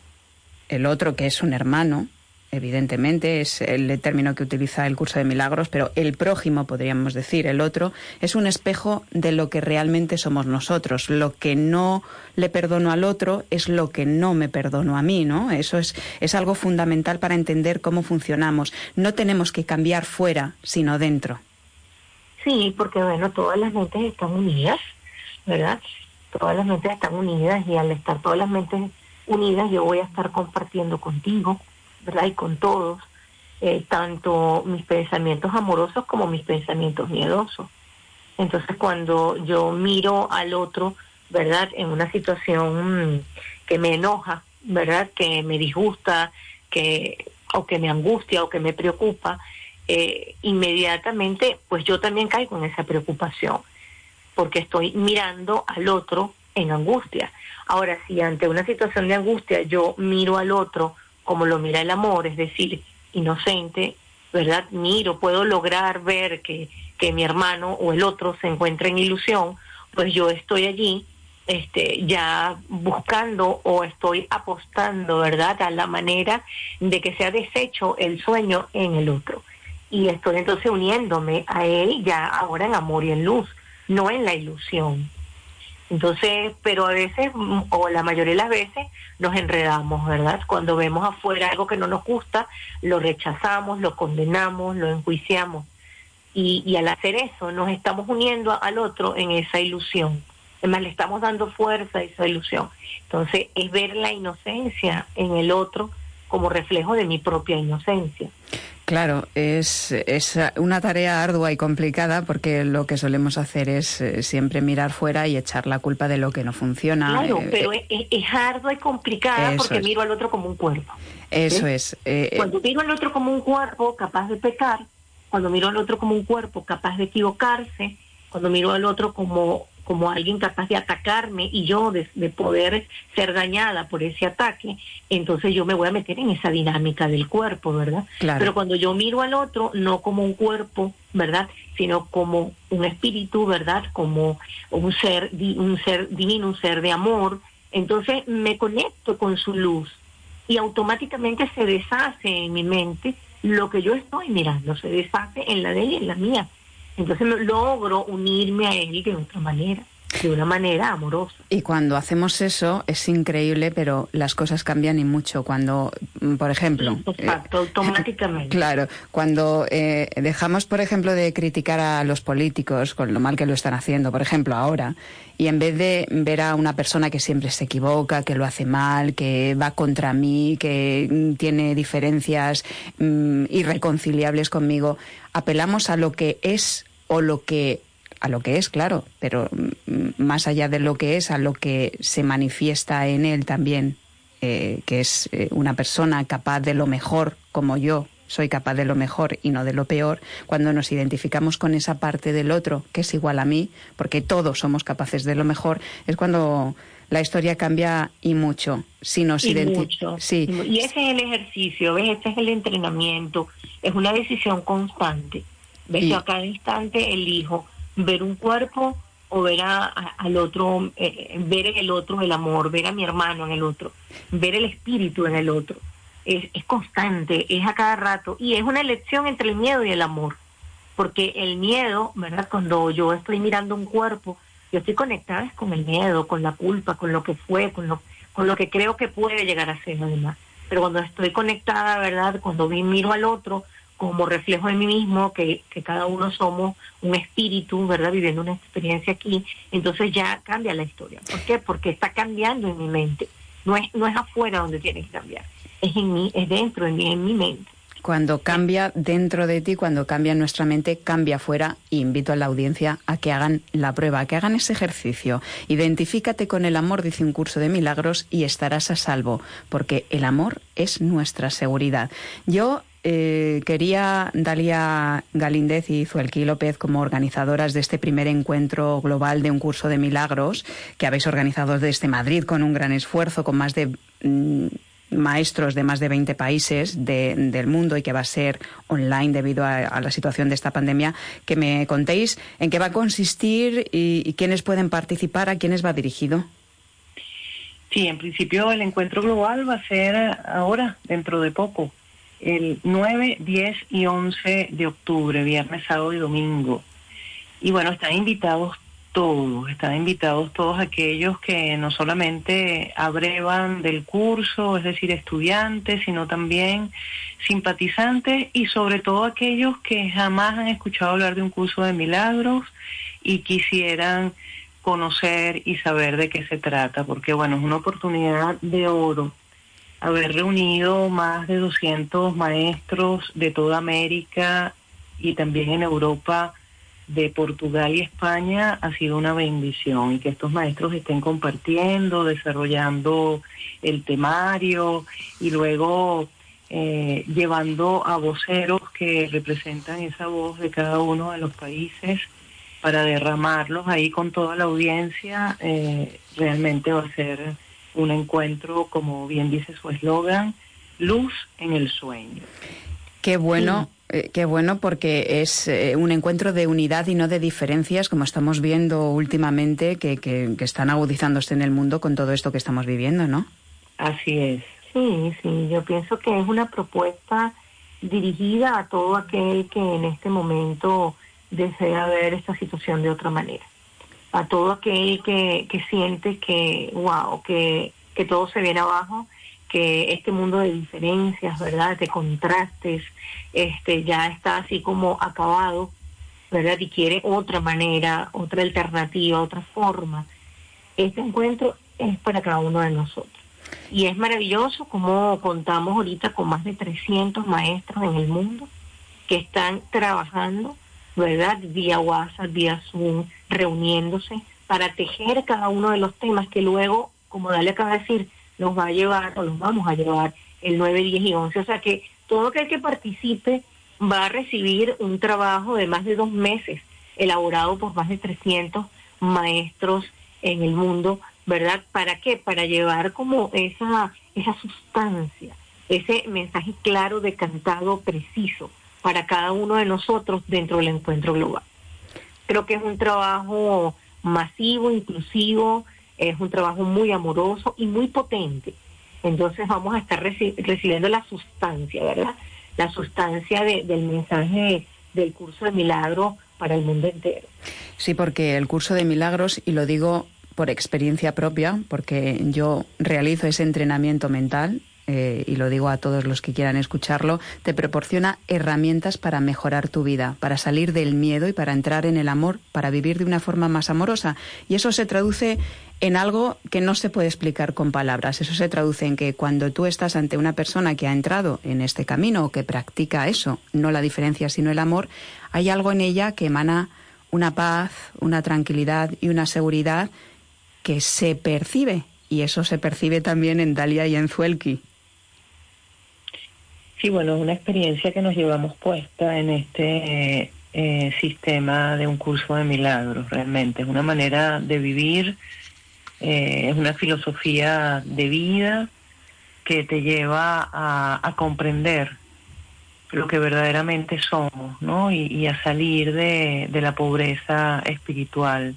el otro que es un hermano, evidentemente, es el término que utiliza el curso de milagros, pero el prójimo, podríamos decir, el otro, es un espejo de lo que realmente somos nosotros. Lo que no le perdono al otro es lo que no me perdono a mí, ¿no? Eso es, es algo fundamental para entender cómo funcionamos. No tenemos que cambiar fuera, sino dentro. Sí, porque bueno, todas las mentes están unidas, ¿verdad? Todas las mentes están unidas y al estar todas las mentes unidas yo voy a estar compartiendo contigo, ¿verdad? Y con todos, eh, tanto mis pensamientos amorosos como mis pensamientos miedosos. Entonces, cuando yo miro al otro, ¿verdad? En una situación que me enoja, ¿verdad? Que me disgusta, que o que me angustia o que me preocupa, eh, inmediatamente, pues yo también caigo en esa preocupación, porque estoy mirando al otro en angustia. Ahora, si ante una situación de angustia yo miro al otro como lo mira el amor, es decir, inocente, ¿verdad? Miro, puedo lograr ver que, que mi hermano o el otro se encuentra en ilusión, pues yo estoy allí este, ya buscando o estoy apostando, ¿verdad?, a la manera de que sea deshecho el sueño en el otro. Y estoy entonces uniéndome a él ya ahora en amor y en luz, no en la ilusión. Entonces, pero a veces, o la mayoría de las veces, nos enredamos, ¿verdad? Cuando vemos afuera algo que no nos gusta, lo rechazamos, lo condenamos, lo enjuiciamos. Y, al hacer eso, nos estamos uniendo al otro en esa ilusión. Además, le estamos dando fuerza a esa ilusión. Entonces, es ver la inocencia en el otro como reflejo de mi propia inocencia. Claro, es, es una tarea ardua y complicada porque lo que solemos hacer es eh, siempre mirar fuera y echar la culpa de lo que no funciona. Claro, eh, pero eh, es, es, ardua y complicada porque miro al otro como un cuerpo. Eso es. cuando miro al otro como un cuerpo capaz de pecar, cuando miro al otro como un cuerpo capaz de equivocarse, cuando miro al otro como como alguien capaz de atacarme y yo de, poder ser dañada por ese ataque, entonces yo me voy a meter en esa dinámica del cuerpo, ¿verdad? Pero cuando yo miro al otro, no como un cuerpo, ¿verdad? Sino como un espíritu, ¿verdad? Como un ser, un ser divino, un ser de amor, entonces me conecto con su luz y automáticamente se deshace en mi mente lo que yo estoy mirando, se deshace en la de él y en la mía. Entonces logro unirme a él de otra manera de una manera amorosa. Y cuando hacemos eso es increíble, pero las cosas cambian y mucho. Cuando, mm, por ejemplo... Exacto, automáticamente. Claro, cuando eh, dejamos, por ejemplo, de criticar a los políticos con lo mal que lo están haciendo, por ejemplo, ahora, y en vez de ver a una persona que siempre se equivoca, que lo hace mal, que va contra mí, que mm, tiene diferencias mm, irreconciliables conmigo, apelamos a lo que es o lo que a lo que es, claro, pero mm, más allá de lo que es, a lo que se manifiesta en él también, eh, que es eh, una persona capaz de lo mejor como yo, soy capaz de lo mejor y no de lo peor, cuando nos identificamos con esa parte del otro que es igual a mí, porque todos somos capaces de lo mejor, es cuando la historia cambia y mucho. Si nos y Sí. Y ese es el ejercicio, ¿ves? Ese es el entrenamiento, es una decisión constante. ¿Ves? Yo a cada instante elijo ver un cuerpo o ver a, al otro, eh, ver en el otro el amor, ver a mi hermano en el otro, ver el espíritu en el otro. Es, es constante, es a cada rato y es una elección entre el miedo y el amor. Porque el miedo, ¿verdad? Cuando yo estoy mirando un cuerpo, yo estoy conectada con el miedo, con la culpa, con lo que fue, con lo, con lo que creo que puede llegar a ser además. Pero cuando estoy conectada, ¿verdad? Cuando miro al otro como reflejo de mí mismo, que, que cada uno somos un espíritu, ¿verdad? Viviendo una experiencia aquí, entonces ya cambia la historia. ¿Por qué? Porque está cambiando en mi mente. No es, no es afuera donde tiene que cambiar, es en mí, es dentro de mí, en mi mente. Cuando cambia dentro de ti, cuando cambia nuestra mente, cambia fuera. Y invito a la audiencia a que hagan la prueba, que hagan ese ejercicio. Identifícate con el amor, dice un curso de milagros, y estarás a salvo, porque el amor es nuestra seguridad. Yo eh, quería Dalia Galíndez y Zuelqui López como organizadoras de este primer encuentro global de un curso de milagros que habéis organizado desde Madrid con un gran esfuerzo, con más de mm, maestros de más de 20 países del mundo y que va a ser online debido a, la situación de esta pandemia, que me contéis en qué va a consistir y, quiénes pueden participar, a quiénes va dirigido. Sí, en principio el encuentro global va a ser ahora, dentro de poco, el 9, 10 y 11 de octubre, viernes, sábado y domingo. Y bueno, están invitados todos, están invitados todos aquellos que no solamente abrevan del curso, es decir, estudiantes, sino también simpatizantes y sobre todo aquellos que jamás han escuchado hablar de un curso de milagros y quisieran conocer y saber de qué se trata, porque bueno, es una oportunidad de oro haber reunido más de 200 maestros de toda América y también en Europa de Portugal y España ha sido una bendición y que estos maestros estén compartiendo, desarrollando el temario y luego eh, llevando a voceros que representan esa voz de cada uno de los países para derramarlos ahí con toda la audiencia. Eh, realmente va a ser un encuentro, como bien dice su eslogan, luz en el sueño. Qué bueno. Eh, qué bueno porque es eh, un encuentro de unidad y no de diferencias, como estamos viendo últimamente, que, que, están agudizándose en el mundo con todo esto que estamos viviendo, ¿no? Así es. Sí, sí, yo pienso que es una propuesta dirigida a todo aquel que en este momento desea ver esta situación de otra manera. A todo aquel que, siente que, wow, que, que todo se viene abajo que este mundo de diferencias, ¿verdad? De contrastes, este ya está así como acabado, ¿verdad? Y quiere otra manera, otra alternativa, otra forma. Este encuentro es para cada uno de nosotros. Y es maravilloso como contamos ahorita con más de 300 maestros en el mundo que están trabajando, ¿verdad? Vía WhatsApp, vía Zoom, reuniéndose para tejer cada uno de los temas que luego, como Dale acaba de decir, nos va a llevar o nos vamos a llevar el 9, 10 y 11. O sea que todo aquel que participe va a recibir un trabajo de más de dos meses elaborado por más de 300 maestros en el mundo, ¿verdad? ¿Para qué? Para llevar como esa, esa sustancia, ese mensaje claro, decantado, preciso para cada uno de nosotros dentro del encuentro global. Creo que es un trabajo masivo, inclusivo, es un trabajo muy amoroso y muy potente. Entonces vamos a estar recibiendo la sustancia, ¿verdad? La sustancia del mensaje del curso de milagros para el mundo entero. Sí, porque el curso de milagros, y lo digo por experiencia propia, porque yo realizo ese entrenamiento mental eh, y lo digo a todos los que quieran escucharlo, te proporciona herramientas para mejorar tu vida, para salir del miedo y para entrar en el amor, para vivir de una forma más amorosa. Y eso se traduce en algo que no se puede explicar con palabras. Eso se traduce en que cuando tú estás ante una persona que ha entrado en este camino o que practica eso, no la diferencia sino el amor, hay algo en ella que emana una paz, una tranquilidad y una seguridad que se percibe. Y eso se percibe también en Dalia y en Zuelki. Sí, bueno, es una experiencia que nos llevamos puesta en este eh, sistema de un curso de milagros, realmente. Es una manera de vivir, eh, es una filosofía de vida que te lleva a, comprender lo que verdaderamente somos, ¿no? Y, a salir de la pobreza espiritual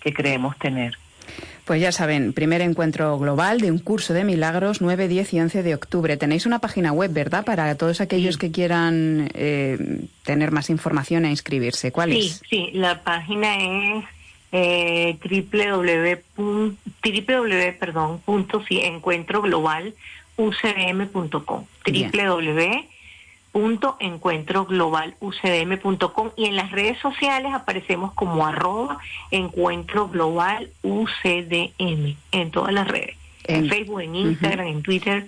que creemos tener. Pues ya saben, primer encuentro global de un curso de milagros 9, 10 y 11 de octubre. Tenéis una página web, ¿verdad? Para todos aquellos que quieran eh, tener más información e inscribirse. ¿Cuál es? Sí, sí, la página es eh, www, www perdón, punto, sí, encuentro global ucdm.com www punto encuentro global ucdm.com y en las redes sociales aparecemos como arroba encuentro global ucdm en todas las redes. En, Facebook en Instagram en Twitter.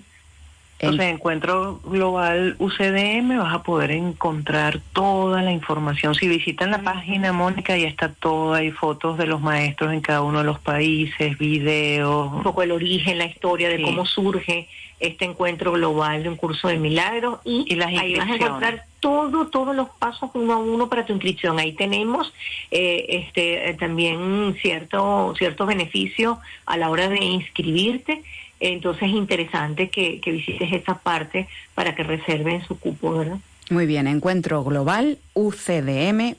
Entonces, Encuentro Global UCDM vas a poder encontrar toda la información. Si visitan la página, Mónica, ya está todo, hay fotos de los maestros en cada uno de los países, videos. Un poco el origen, la historia de cómo surge este encuentro global de un curso de milagros y, las ahí vas a encontrar todo, todos los pasos uno a uno para tu inscripción. Ahí tenemos eh, este eh, también cierto ciertos beneficios a la hora de inscribirte entonces es interesante que, visites esta parte para que reserven su cupo, ¿verdad? Muy bien, encuentro global ucdm.com.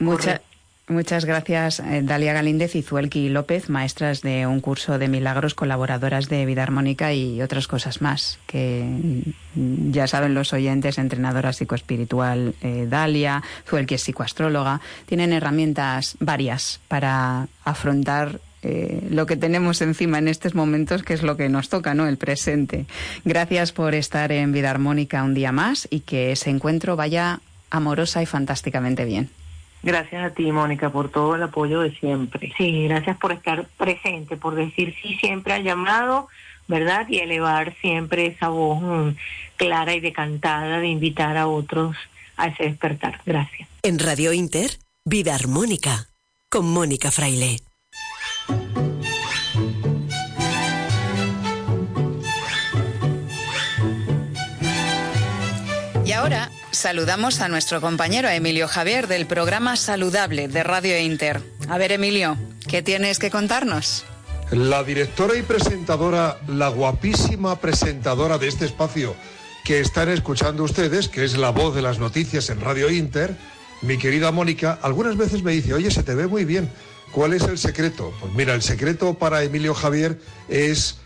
Muchas Muchas gracias, eh, Dalia Galíndez y Zuelki López, maestras de un curso de milagros, colaboradoras de Vida Armónica y otras cosas más, que mm, ya saben los oyentes, entrenadora psicoespiritual eh, Dalia, Zuelki es psicoastróloga, tienen herramientas varias para afrontar eh, lo que tenemos encima en estos momentos, que es lo que nos toca, ¿no? El presente. Gracias por estar en Vida Armónica un día más y que ese encuentro vaya amorosa y fantásticamente bien. Gracias a ti, Mónica, por todo el apoyo de siempre. Sí, gracias por estar presente, por decir sí siempre al llamado, ¿verdad? Y elevar siempre esa voz mm, clara y decantada de invitar a otros a ese despertar. Gracias. En Radio Inter, Vida Armónica, con Mónica Fraile. Saludamos a nuestro compañero Emilio Javier del programa Saludable de Radio Inter. A ver, Emilio, ¿qué tienes que contarnos? La directora y presentadora, la guapísima presentadora de este espacio que están escuchando ustedes, que es la voz de las noticias en Radio Inter, mi querida Mónica, algunas veces me dice, oye, se te ve muy bien. ¿Cuál es el secreto? Pues mira, el secreto para Emilio Javier es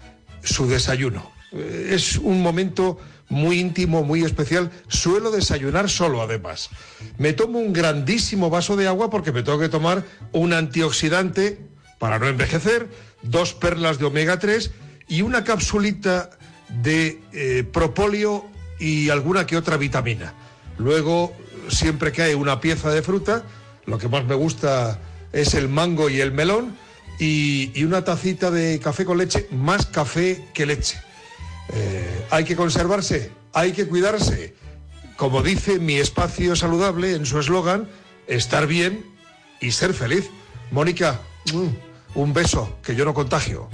su desayuno. Es un momento muy íntimo, muy especial. Suelo desayunar solo, además. Me tomo un grandísimo vaso de agua porque me tengo que tomar un antioxidante para no envejecer, dos perlas de omega 3 y una capsulita de eh, propóleo y alguna que otra vitamina. Luego, siempre que hay una pieza de fruta, lo que más me gusta es el mango y el melón y, una tacita de café con leche, más café que leche. Eh, hay que conservarse, hay que cuidarse. Como dice mi espacio saludable en su eslogan, estar bien y ser feliz. Mónica, mm, un beso, que yo no contagio.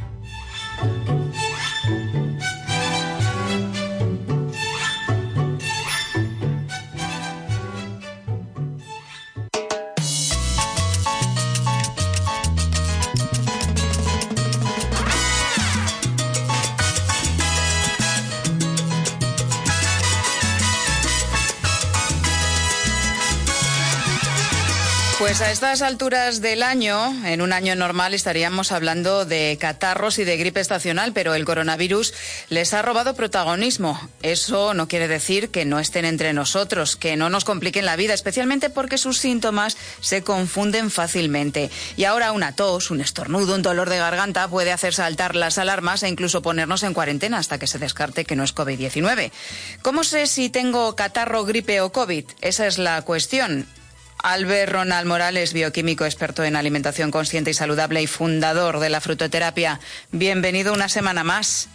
Pues a estas alturas del año, en un año normal, estaríamos hablando de catarros y de gripe estacional, pero el coronavirus les ha robado protagonismo. Eso no quiere decir que no estén entre nosotros, que no nos compliquen la vida, especialmente porque sus síntomas se confunden fácilmente. Y ahora una tos, un estornudo, un dolor de garganta puede hacer saltar las alarmas e incluso ponernos en cuarentena hasta que se descarte que no es COVID-19. ¿Cómo sé si tengo catarro, gripe o COVID? Esa es la cuestión. Albert Ronald Morales, bioquímico experto en alimentación consciente y saludable y fundador de la frutoterapia. Bienvenido una semana más.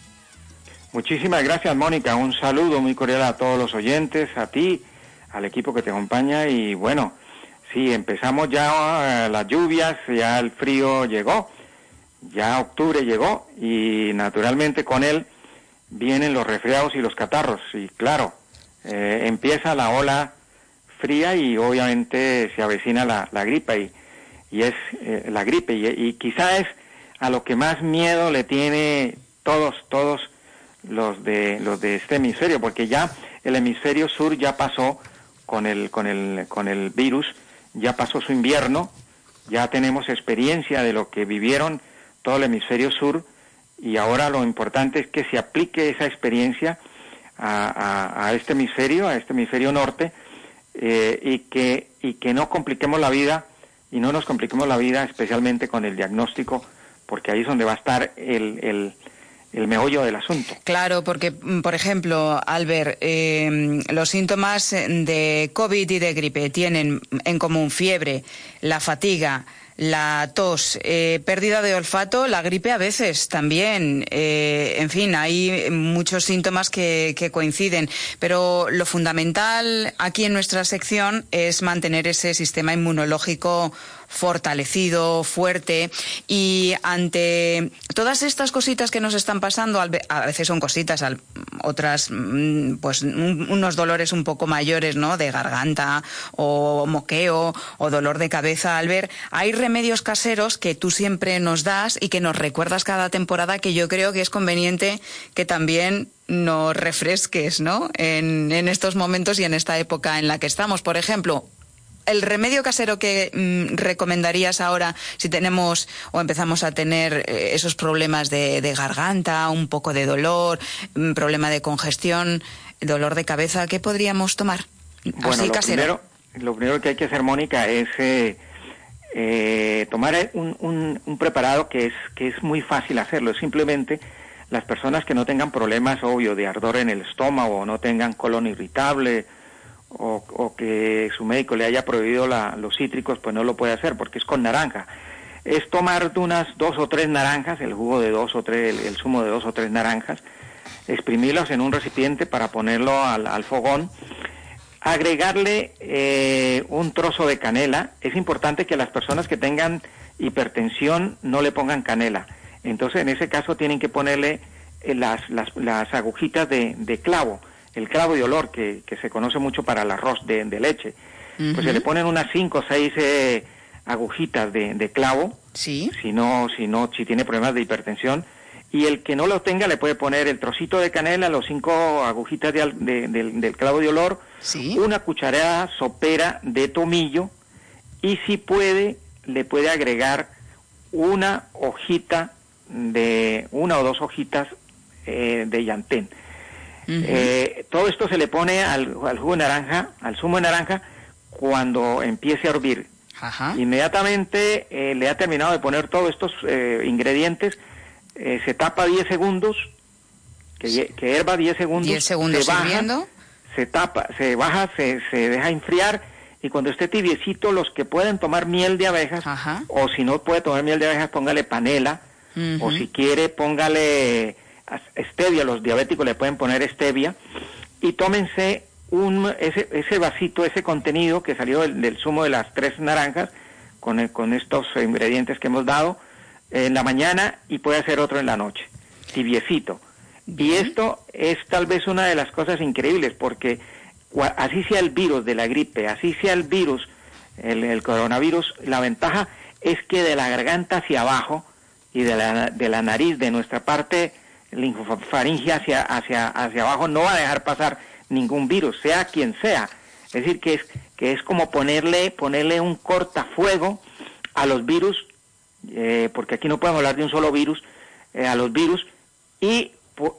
Muchísimas gracias, Mónica. Un saludo muy cordial a todos los oyentes, a ti, al equipo que te acompaña y bueno, sí, empezamos ya eh, las lluvias, ya el frío llegó, ya octubre llegó y naturalmente con él vienen los resfriados y los catarros. Y claro, eh, empieza la ola fría y obviamente se avecina la, la gripe y, y es eh, la gripe. Y, y quizá es a lo que más miedo le tiene todos todos los de los de este hemisferio porque ya el hemisferio sur ya pasó con el con el con el virus ya pasó su invierno ya tenemos experiencia de lo que vivieron todo el hemisferio sur y ahora lo importante es que se aplique esa experiencia a este hemisferio, a este hemisferio norte, eh, y, que, y que no compliquemos la vida y no nos compliquemos la vida especialmente con el diagnóstico, porque ahí es donde va a estar el, el, el meollo del asunto. Claro, porque, mm, por ejemplo, Albert, eh, los síntomas de COVID y de gripe tienen en común fiebre, la fatiga, la tos, eh, pérdida de olfato, la gripe a veces también. eh, en fin, hay muchos síntomas que, que coinciden. Pero lo fundamental aquí en nuestra sección es mantener ese sistema inmunológico fortalecido, fuerte y ante todas estas cositas que nos están pasando, a veces son cositas, otras mm, pues un- unos dolores un poco mayores, ¿no? De garganta o moqueo o dolor de cabeza, al ver, hay remedios caseros que tú siempre nos das y que nos recuerdas cada temporada que yo creo que es conveniente que también nos refresques, ¿no? En, en estos momentos y en esta época en la que estamos. Por ejemplo, el remedio casero que mm, recomendarías ahora si tenemos o empezamos a tener eh, esos problemas de, de garganta, un poco de dolor, mm, problema de congestión, dolor de cabeza, ¿qué podríamos tomar? Bueno, Así lo casero. primero, lo primero que hay que hacer, Mónica, es eh, eh, tomar un, un- un preparado que es, que es muy fácil hacerlo. Simplemente las personas que no tengan problemas, obvio, de ardor en el estómago, o no tengan colon irritable, o, que su médico le haya prohibido la- los cítricos, pues no lo puede hacer porque es con naranja. Es tomar unas dos o tres naranjas, el jugo de dos o tres, el, el zumo de dos o tres naranjas, exprimirlos en un recipiente para ponerlo al, fogón, agregarle eh, un trozo de canela. Es importante que las personas que tengan hipertensión no le pongan canela. Entonces, en ese caso, tienen que ponerle eh, las, las, las agujitas de clavo, el clavo de olor que, que se conoce mucho para el arroz de, de leche. Pues se le ponen unas cinco o seis eh, agujitas de, de clavo. Sí. Si no, si no, si tiene problemas de hipertensión. Y el que no lo tenga le puede poner el trocito de canela, los cinco agujitas de del, del clavo de olor, una cucharada sopera de tomillo y si puede le puede agregar una hojita de una o dos hojitas eh, de Eh, todo esto se le pone al, al jugo de naranja, al zumo de naranja, cuando empiece a hervir. Inmediatamente eh, le ha terminado de poner todos estos eh, ingredientes, eh, se tapa 10 segundos, que, hie- que herva 10 segundos. 10 segundos se baja, hirviendo. se tapa, se baja, se, se deja enfriar. Y cuando esté tibiecito, los que pueden tomar miel de abejas, o si no puede tomar miel de abejas, póngale panela, o si quiere, póngale stevia, los diabéticos le pueden poner stevia, y tómense un, ese, ese vasito, ese contenido que salió del, del zumo de las tres naranjas, con, el- con estos ingredientes que hemos dado, en la mañana y puede hacer otro en la noche, tibiecito. Y esto es tal vez una de las cosas increíbles, porque así sea el virus de la gripe, así sea el virus, el, el coronavirus, la ventaja es que de la garganta hacia abajo y de la, de la nariz, de nuestra parte linfofaringe hacia, hacia, hacia abajo, no va a dejar pasar ningún virus, sea quien sea. Es decir, que es, que es como ponerle, ponerle un cortafuego a los virus, eh, porque aquí no podemos hablar de un solo virus, eh, a los virus, y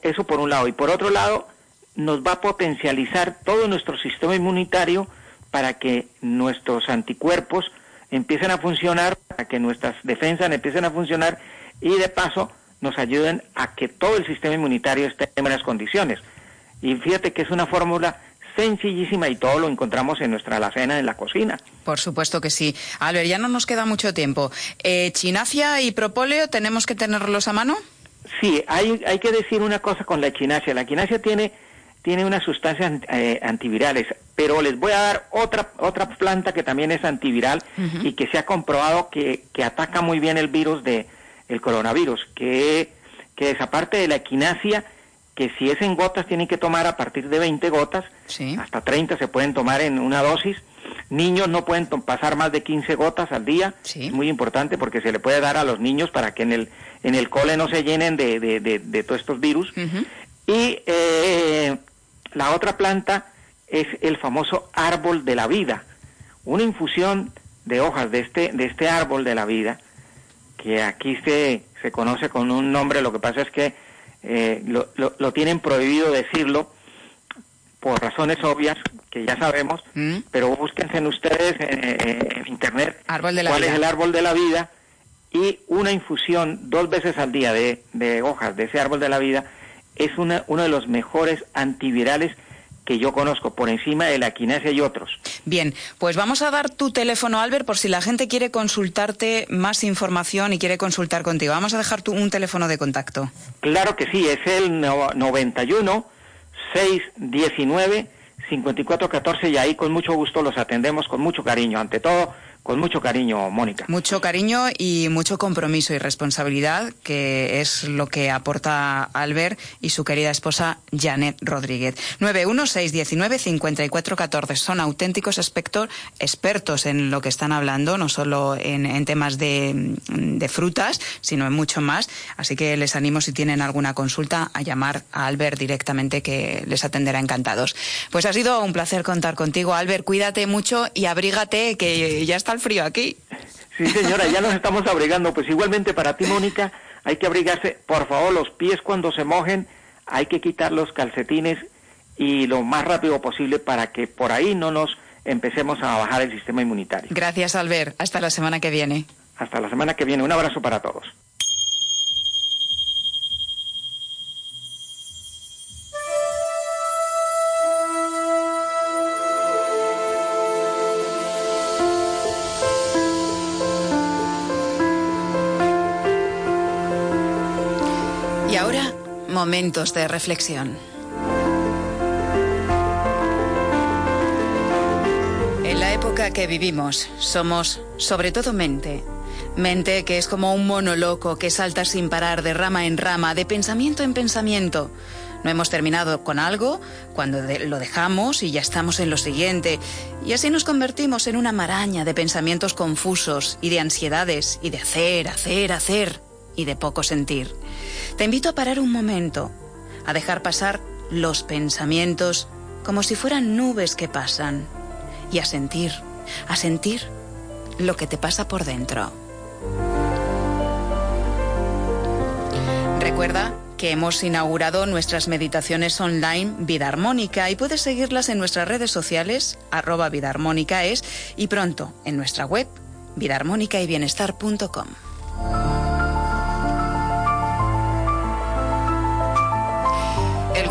eso por un lado. Y por otro lado, nos va a potencializar todo nuestro sistema inmunitario para que nuestros anticuerpos empiecen a funcionar, para que nuestras defensas empiecen a funcionar y de paso nos ayuden a que todo el sistema inmunitario esté en buenas condiciones. Y fíjate que es una fórmula sencillísima y todo lo encontramos en nuestra alacena en la cocina. Por supuesto que sí. Albert, ya no nos queda mucho tiempo. Eh, ¿Chinacia y propóleo tenemos que tenerlos a mano? Sí, hay, hay que decir una cosa con la equinacia. La equinacia tiene, tiene unas sustancias eh, antivirales, pero les voy a dar otra, otra planta que también es antiviral y que se ha comprobado que, que ataca muy bien el virus de el coronavirus, que, que es aparte de la equinacia, que si es en gotas tienen que tomar a partir de 20 gotas, hasta 30 se pueden tomar en una dosis. Niños no pueden pasar más de 15 gotas al día, es muy importante porque se le puede dar a los niños para que en el, en el cole no se llenen de, de, todos estos virus. Y eh, la otra planta es el famoso árbol de la vida, una infusión de hojas de este, de este árbol de la vida, que aquí se, se conoce con un nombre, lo que pasa es que eh, lo, lo, tienen prohibido decirlo por razones obvias que ya sabemos, mm. pero búsquense en ustedes en, internet cuál es el árbol de la vida y una infusión dos veces al día de, de hojas de ese árbol de la vida es una, uno de los mejores antivirales que yo conozco por encima de la quinasia y otros. Bien, pues vamos a dar tu teléfono, Albert, por si la gente quiere consultarte más información y quiere consultar contigo. Vamos a dejar tu, un teléfono de contacto. Claro que sí, es el 91 619 5414 y ahí con mucho gusto los atendemos con mucho cariño. Ante todo, con mucho cariño, Mónica. Mucho cariño y mucho compromiso y responsabilidad, que es lo que aporta Albert y su querida esposa Janet Rodríguez. 916195414 son auténticos expertos en lo que están hablando, no solo en, temas de, de, frutas, sino en mucho más. Así que les animo, si tienen alguna consulta, a llamar a Albert directamente, que les atenderá encantados. Pues ha sido un placer contar contigo, Albert. Cuídate mucho y abrígate, que ya está el frío aquí. Sí, señora, ya nos estamos abrigando. Pues igualmente para ti, Mónica, hay que abrigarse. Por favor, los pies cuando se mojen, hay que quitar los calcetines y lo más rápido posible para que por ahí no nos empecemos a bajar el sistema inmunitario. Gracias, Albert. Hasta la semana que viene. Hasta la semana que viene. Un abrazo para todos. Momentos de reflexión. En la época que vivimos somos sobre todo mente. Mente que es como un mono loco que salta sin parar de rama en rama, de pensamiento en pensamiento. No hemos terminado con algo cuando lo dejamos y ya estamos en lo siguiente. Y así nos convertimos en una maraña de pensamientos confusos y de ansiedades y de hacer, hacer, hacer y de poco sentir. Te invito a parar un momento, a dejar pasar los pensamientos como si fueran nubes que pasan y a sentir, a sentir lo que te pasa por dentro. Recuerda que hemos inaugurado nuestras meditaciones online Vida Armónica y puedes seguirlas en nuestras redes sociales, arroba Vida Armónica es, y pronto en nuestra web, vidaarmónica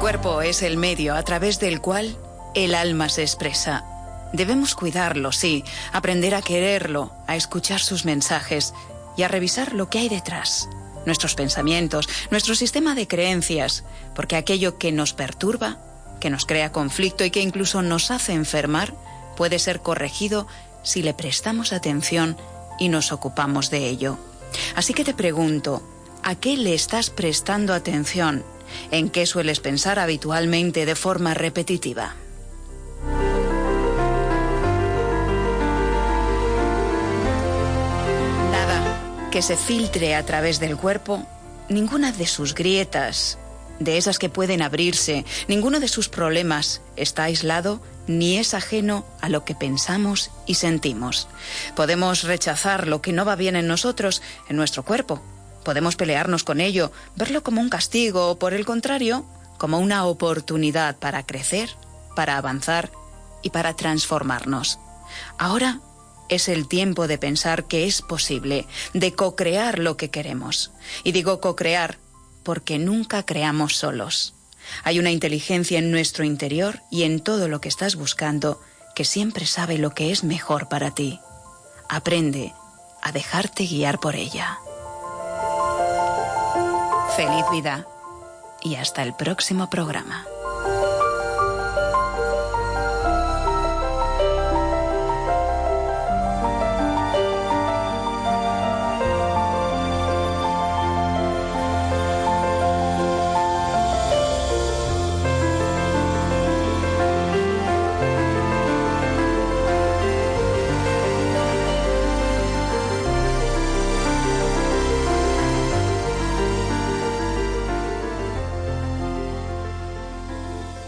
cuerpo es el medio a través del cual el alma se expresa. Debemos cuidarlo, sí, aprender a quererlo, a escuchar sus mensajes y a revisar lo que hay detrás, nuestros pensamientos, nuestro sistema de creencias, porque aquello que nos perturba, que nos crea conflicto y que incluso nos hace enfermar, puede ser corregido si le prestamos atención y nos ocupamos de ello. Así que te pregunto, ¿a qué le estás prestando atención? ¿En qué sueles pensar habitualmente de forma repetitiva? Nada que se filtre a través del cuerpo, ninguna de sus grietas, de esas que pueden abrirse, ninguno de sus problemas está aislado ni es ajeno a lo que pensamos y sentimos. Podemos rechazar lo que no va bien en nosotros, en nuestro cuerpo, Podemos pelearnos con ello, verlo como un castigo o, por el contrario, como una oportunidad para crecer, para avanzar y para transformarnos. Ahora es el tiempo de pensar que es posible, de co-crear lo que queremos. Y digo co-crear porque nunca creamos solos. Hay una inteligencia en nuestro interior y en todo lo que estás buscando que siempre sabe lo que es mejor para ti. Aprende a dejarte guiar por ella. Feliz vida y hasta el próximo programa.